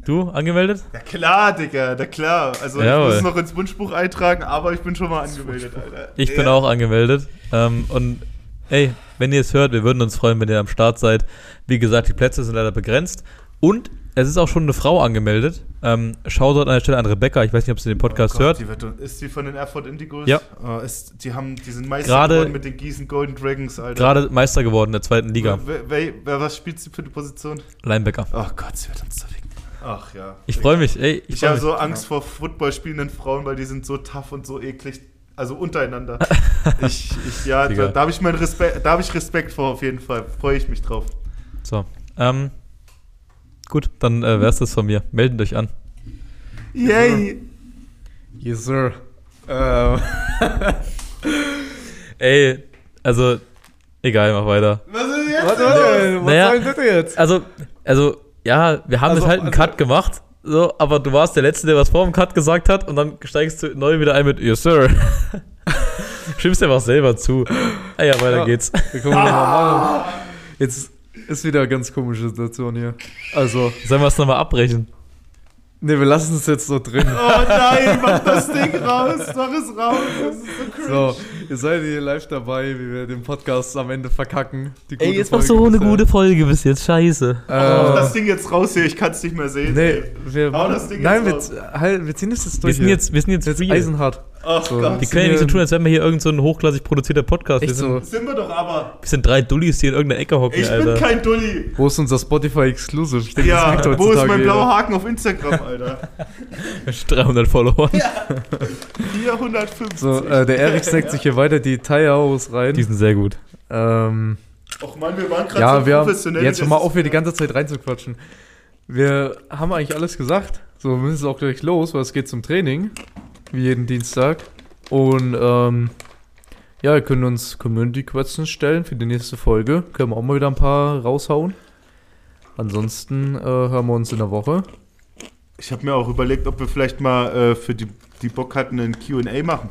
Du angemeldet? Ja klar, Digga, na klar. Also Jawohl. ich muss es noch ins Wunschbuch eintragen, aber ich bin schon mal angemeldet, Alter. Ich bin Ja. auch angemeldet. Ähm, und ey, wenn ihr es hört, wir würden uns freuen, wenn ihr am Start seid. Wie gesagt, die Plätze sind leider begrenzt. Und es ist auch schon eine Frau angemeldet. Ähm, Shoutout an der Stelle an Rebecca. Ich weiß nicht, ob sie den Podcast Oh Gott, hört. Die wird, ist die von den Erfurt Indigos? Ja. Oh, ist, die, haben, die sind Meister Gerade- geworden mit den Gießen Golden Dragons, Alter. Gerade Meister geworden in der zweiten Liga. Wer, wer, wer, was spielt sie für die Position? Linebacker. Oh Gott, sie wird uns zerlegen. Ach ja. Ich freue mich, ey. Ich, Ich, habe so Angst vor Football spielenden Frauen, weil die sind so tough und so eklig. Also untereinander. ich, ich, ja, da, da habe ich, meinen Respekt- da ich Respekt vor, auf jeden Fall. Freue ich mich drauf. So. Ähm, gut, dann äh, wär's das von mir. Meldet euch an. Yay! Yes, sir. Ähm, Ey, also, egal, mach weiter. Was ist jetzt? was, was, was Naja. soll denn das jetzt? Also, also, ja, wir haben Also, jetzt halt einen also- Cut gemacht. So, aber du warst der Letzte, der was vor dem Cut gesagt hat und dann steigst du neu wieder ein mit Yes, Sir. Schimpfst einfach selber zu. Ah ja, weiter Ja. geht's. Machen. Jetzt ist wieder eine ganz komische Situation hier. Also, Sollen wir es nochmal abbrechen? Ne, wir lassen es jetzt so drin. Oh nein, mach das Ding raus, mach es raus. Das ist so cringe. So, ihr seid hier live dabei, wie wir den Podcast am Ende verkacken. Die Ey, jetzt machst du eine bisher. gute Folge bis jetzt. Scheiße. Mach Äh, das Ding jetzt raus hier, ich kann es nicht mehr sehen. nee, ey. wir, Hau das Ding nein, jetzt wir, halt, wir ziehen das jetzt Wir durch. sind hier. jetzt, wir sind jetzt, jetzt eisenhart. Ach So. Gott. Die können ja nicht so tun, als wären wir hier irgend so ein hochklassig produzierter Podcast. Wir Echt sind, so. Sind wir doch aber. wir sind drei Dullis, die in irgendeiner Ecke hocken, Ich Alter. bin kein Dulli. Wo ist unser Spotify Exclusive? Ich denke, das Ja, merkt wo ist mein blauer Haken auf Instagram, Alter? 300 Follower. 450. So, äh, der Erik snackt sich hier weiter die Thai House rein. Die sind sehr gut. Ähm, Och Mann, wir waren gerade Ja, so wir haben, professionell. jetzt das mal auf, hier die ganze Zeit reinzuquatschen. Wir haben eigentlich alles gesagt. So, wir müssen jetzt auch gleich los, weil es geht zum Training. Wie jeden Dienstag. Und, ähm, ja, wir können uns Community-Questions stellen für die nächste Folge. Können wir auch mal wieder ein paar raushauen. Ansonsten äh, hören wir uns in der Woche. Ich habe mir auch überlegt, ob wir vielleicht mal äh, für die, die Bock hatten, ein QA machen.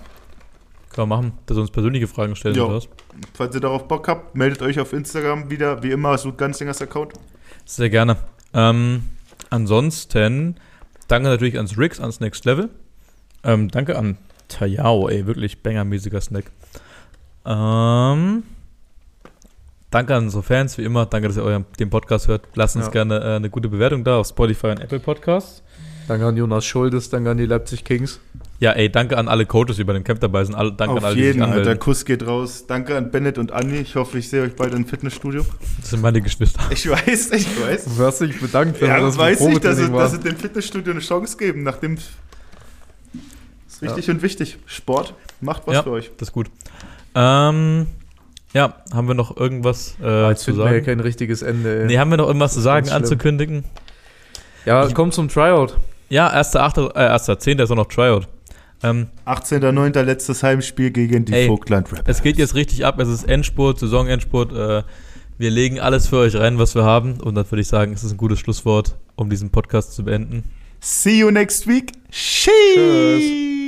Können wir machen, dass wir uns persönliche Fragen stellen Jo. oder was? Falls ihr darauf Bock habt, meldet euch auf Instagram wieder. Wie immer, sucht Ganzlingers Account. Sehr gerne. Ähm, ansonsten, danke natürlich ans Rix, ans Next Level. Ähm, danke an Tayao, ey, wirklich bangermäßiger Snack. Ähm, danke an unsere Fans, wie immer. Danke, dass ihr euren, den Podcast hört. Lasst uns Ja. gerne äh, eine gute Bewertung da auf Spotify und Apple Podcasts. Danke an Jonas Schuldes, danke an die Leipzig Kings. Ja, ey, danke an alle Coaches, die bei dem Camp dabei sind. Alle, danke auf an alle, die jeden, sich Alter. anmelden. Kuss geht raus. Danke an Bennett und Anni. Ich hoffe, ich sehe euch beide im Fitnessstudio. Das sind meine Geschwister. Ich weiß, ich weiß. Du hast dich bedankt, Ja, das weiß ich, dass sie, Probetraining dass sie dem Fitnessstudio eine Chance geben, nachdem. Ist wichtig und wichtig. Sport macht was Ja. für euch. Das ist gut. Ähm, ja, haben wir noch irgendwas äh, Jetzt zu finden wir ja sagen? kein richtiges Ende. Ey. Nee, haben wir noch irgendwas zu sagen, anzukündigen? ja, komm zum Tryout. Ja, 1.8., äh, 1.10. ist auch noch Tryout. Ähm, 18.09. letztes Heimspiel gegen die Ey, Vogtland Rap. es geht jetzt richtig ab, es ist Endspurt, Saisonendspurt. Äh, wir legen alles für euch rein, was wir haben. Und dann würde ich sagen, es ist ein gutes Schlusswort, um diesen Podcast zu beenden. See you next week. Tschüss. Tschüss.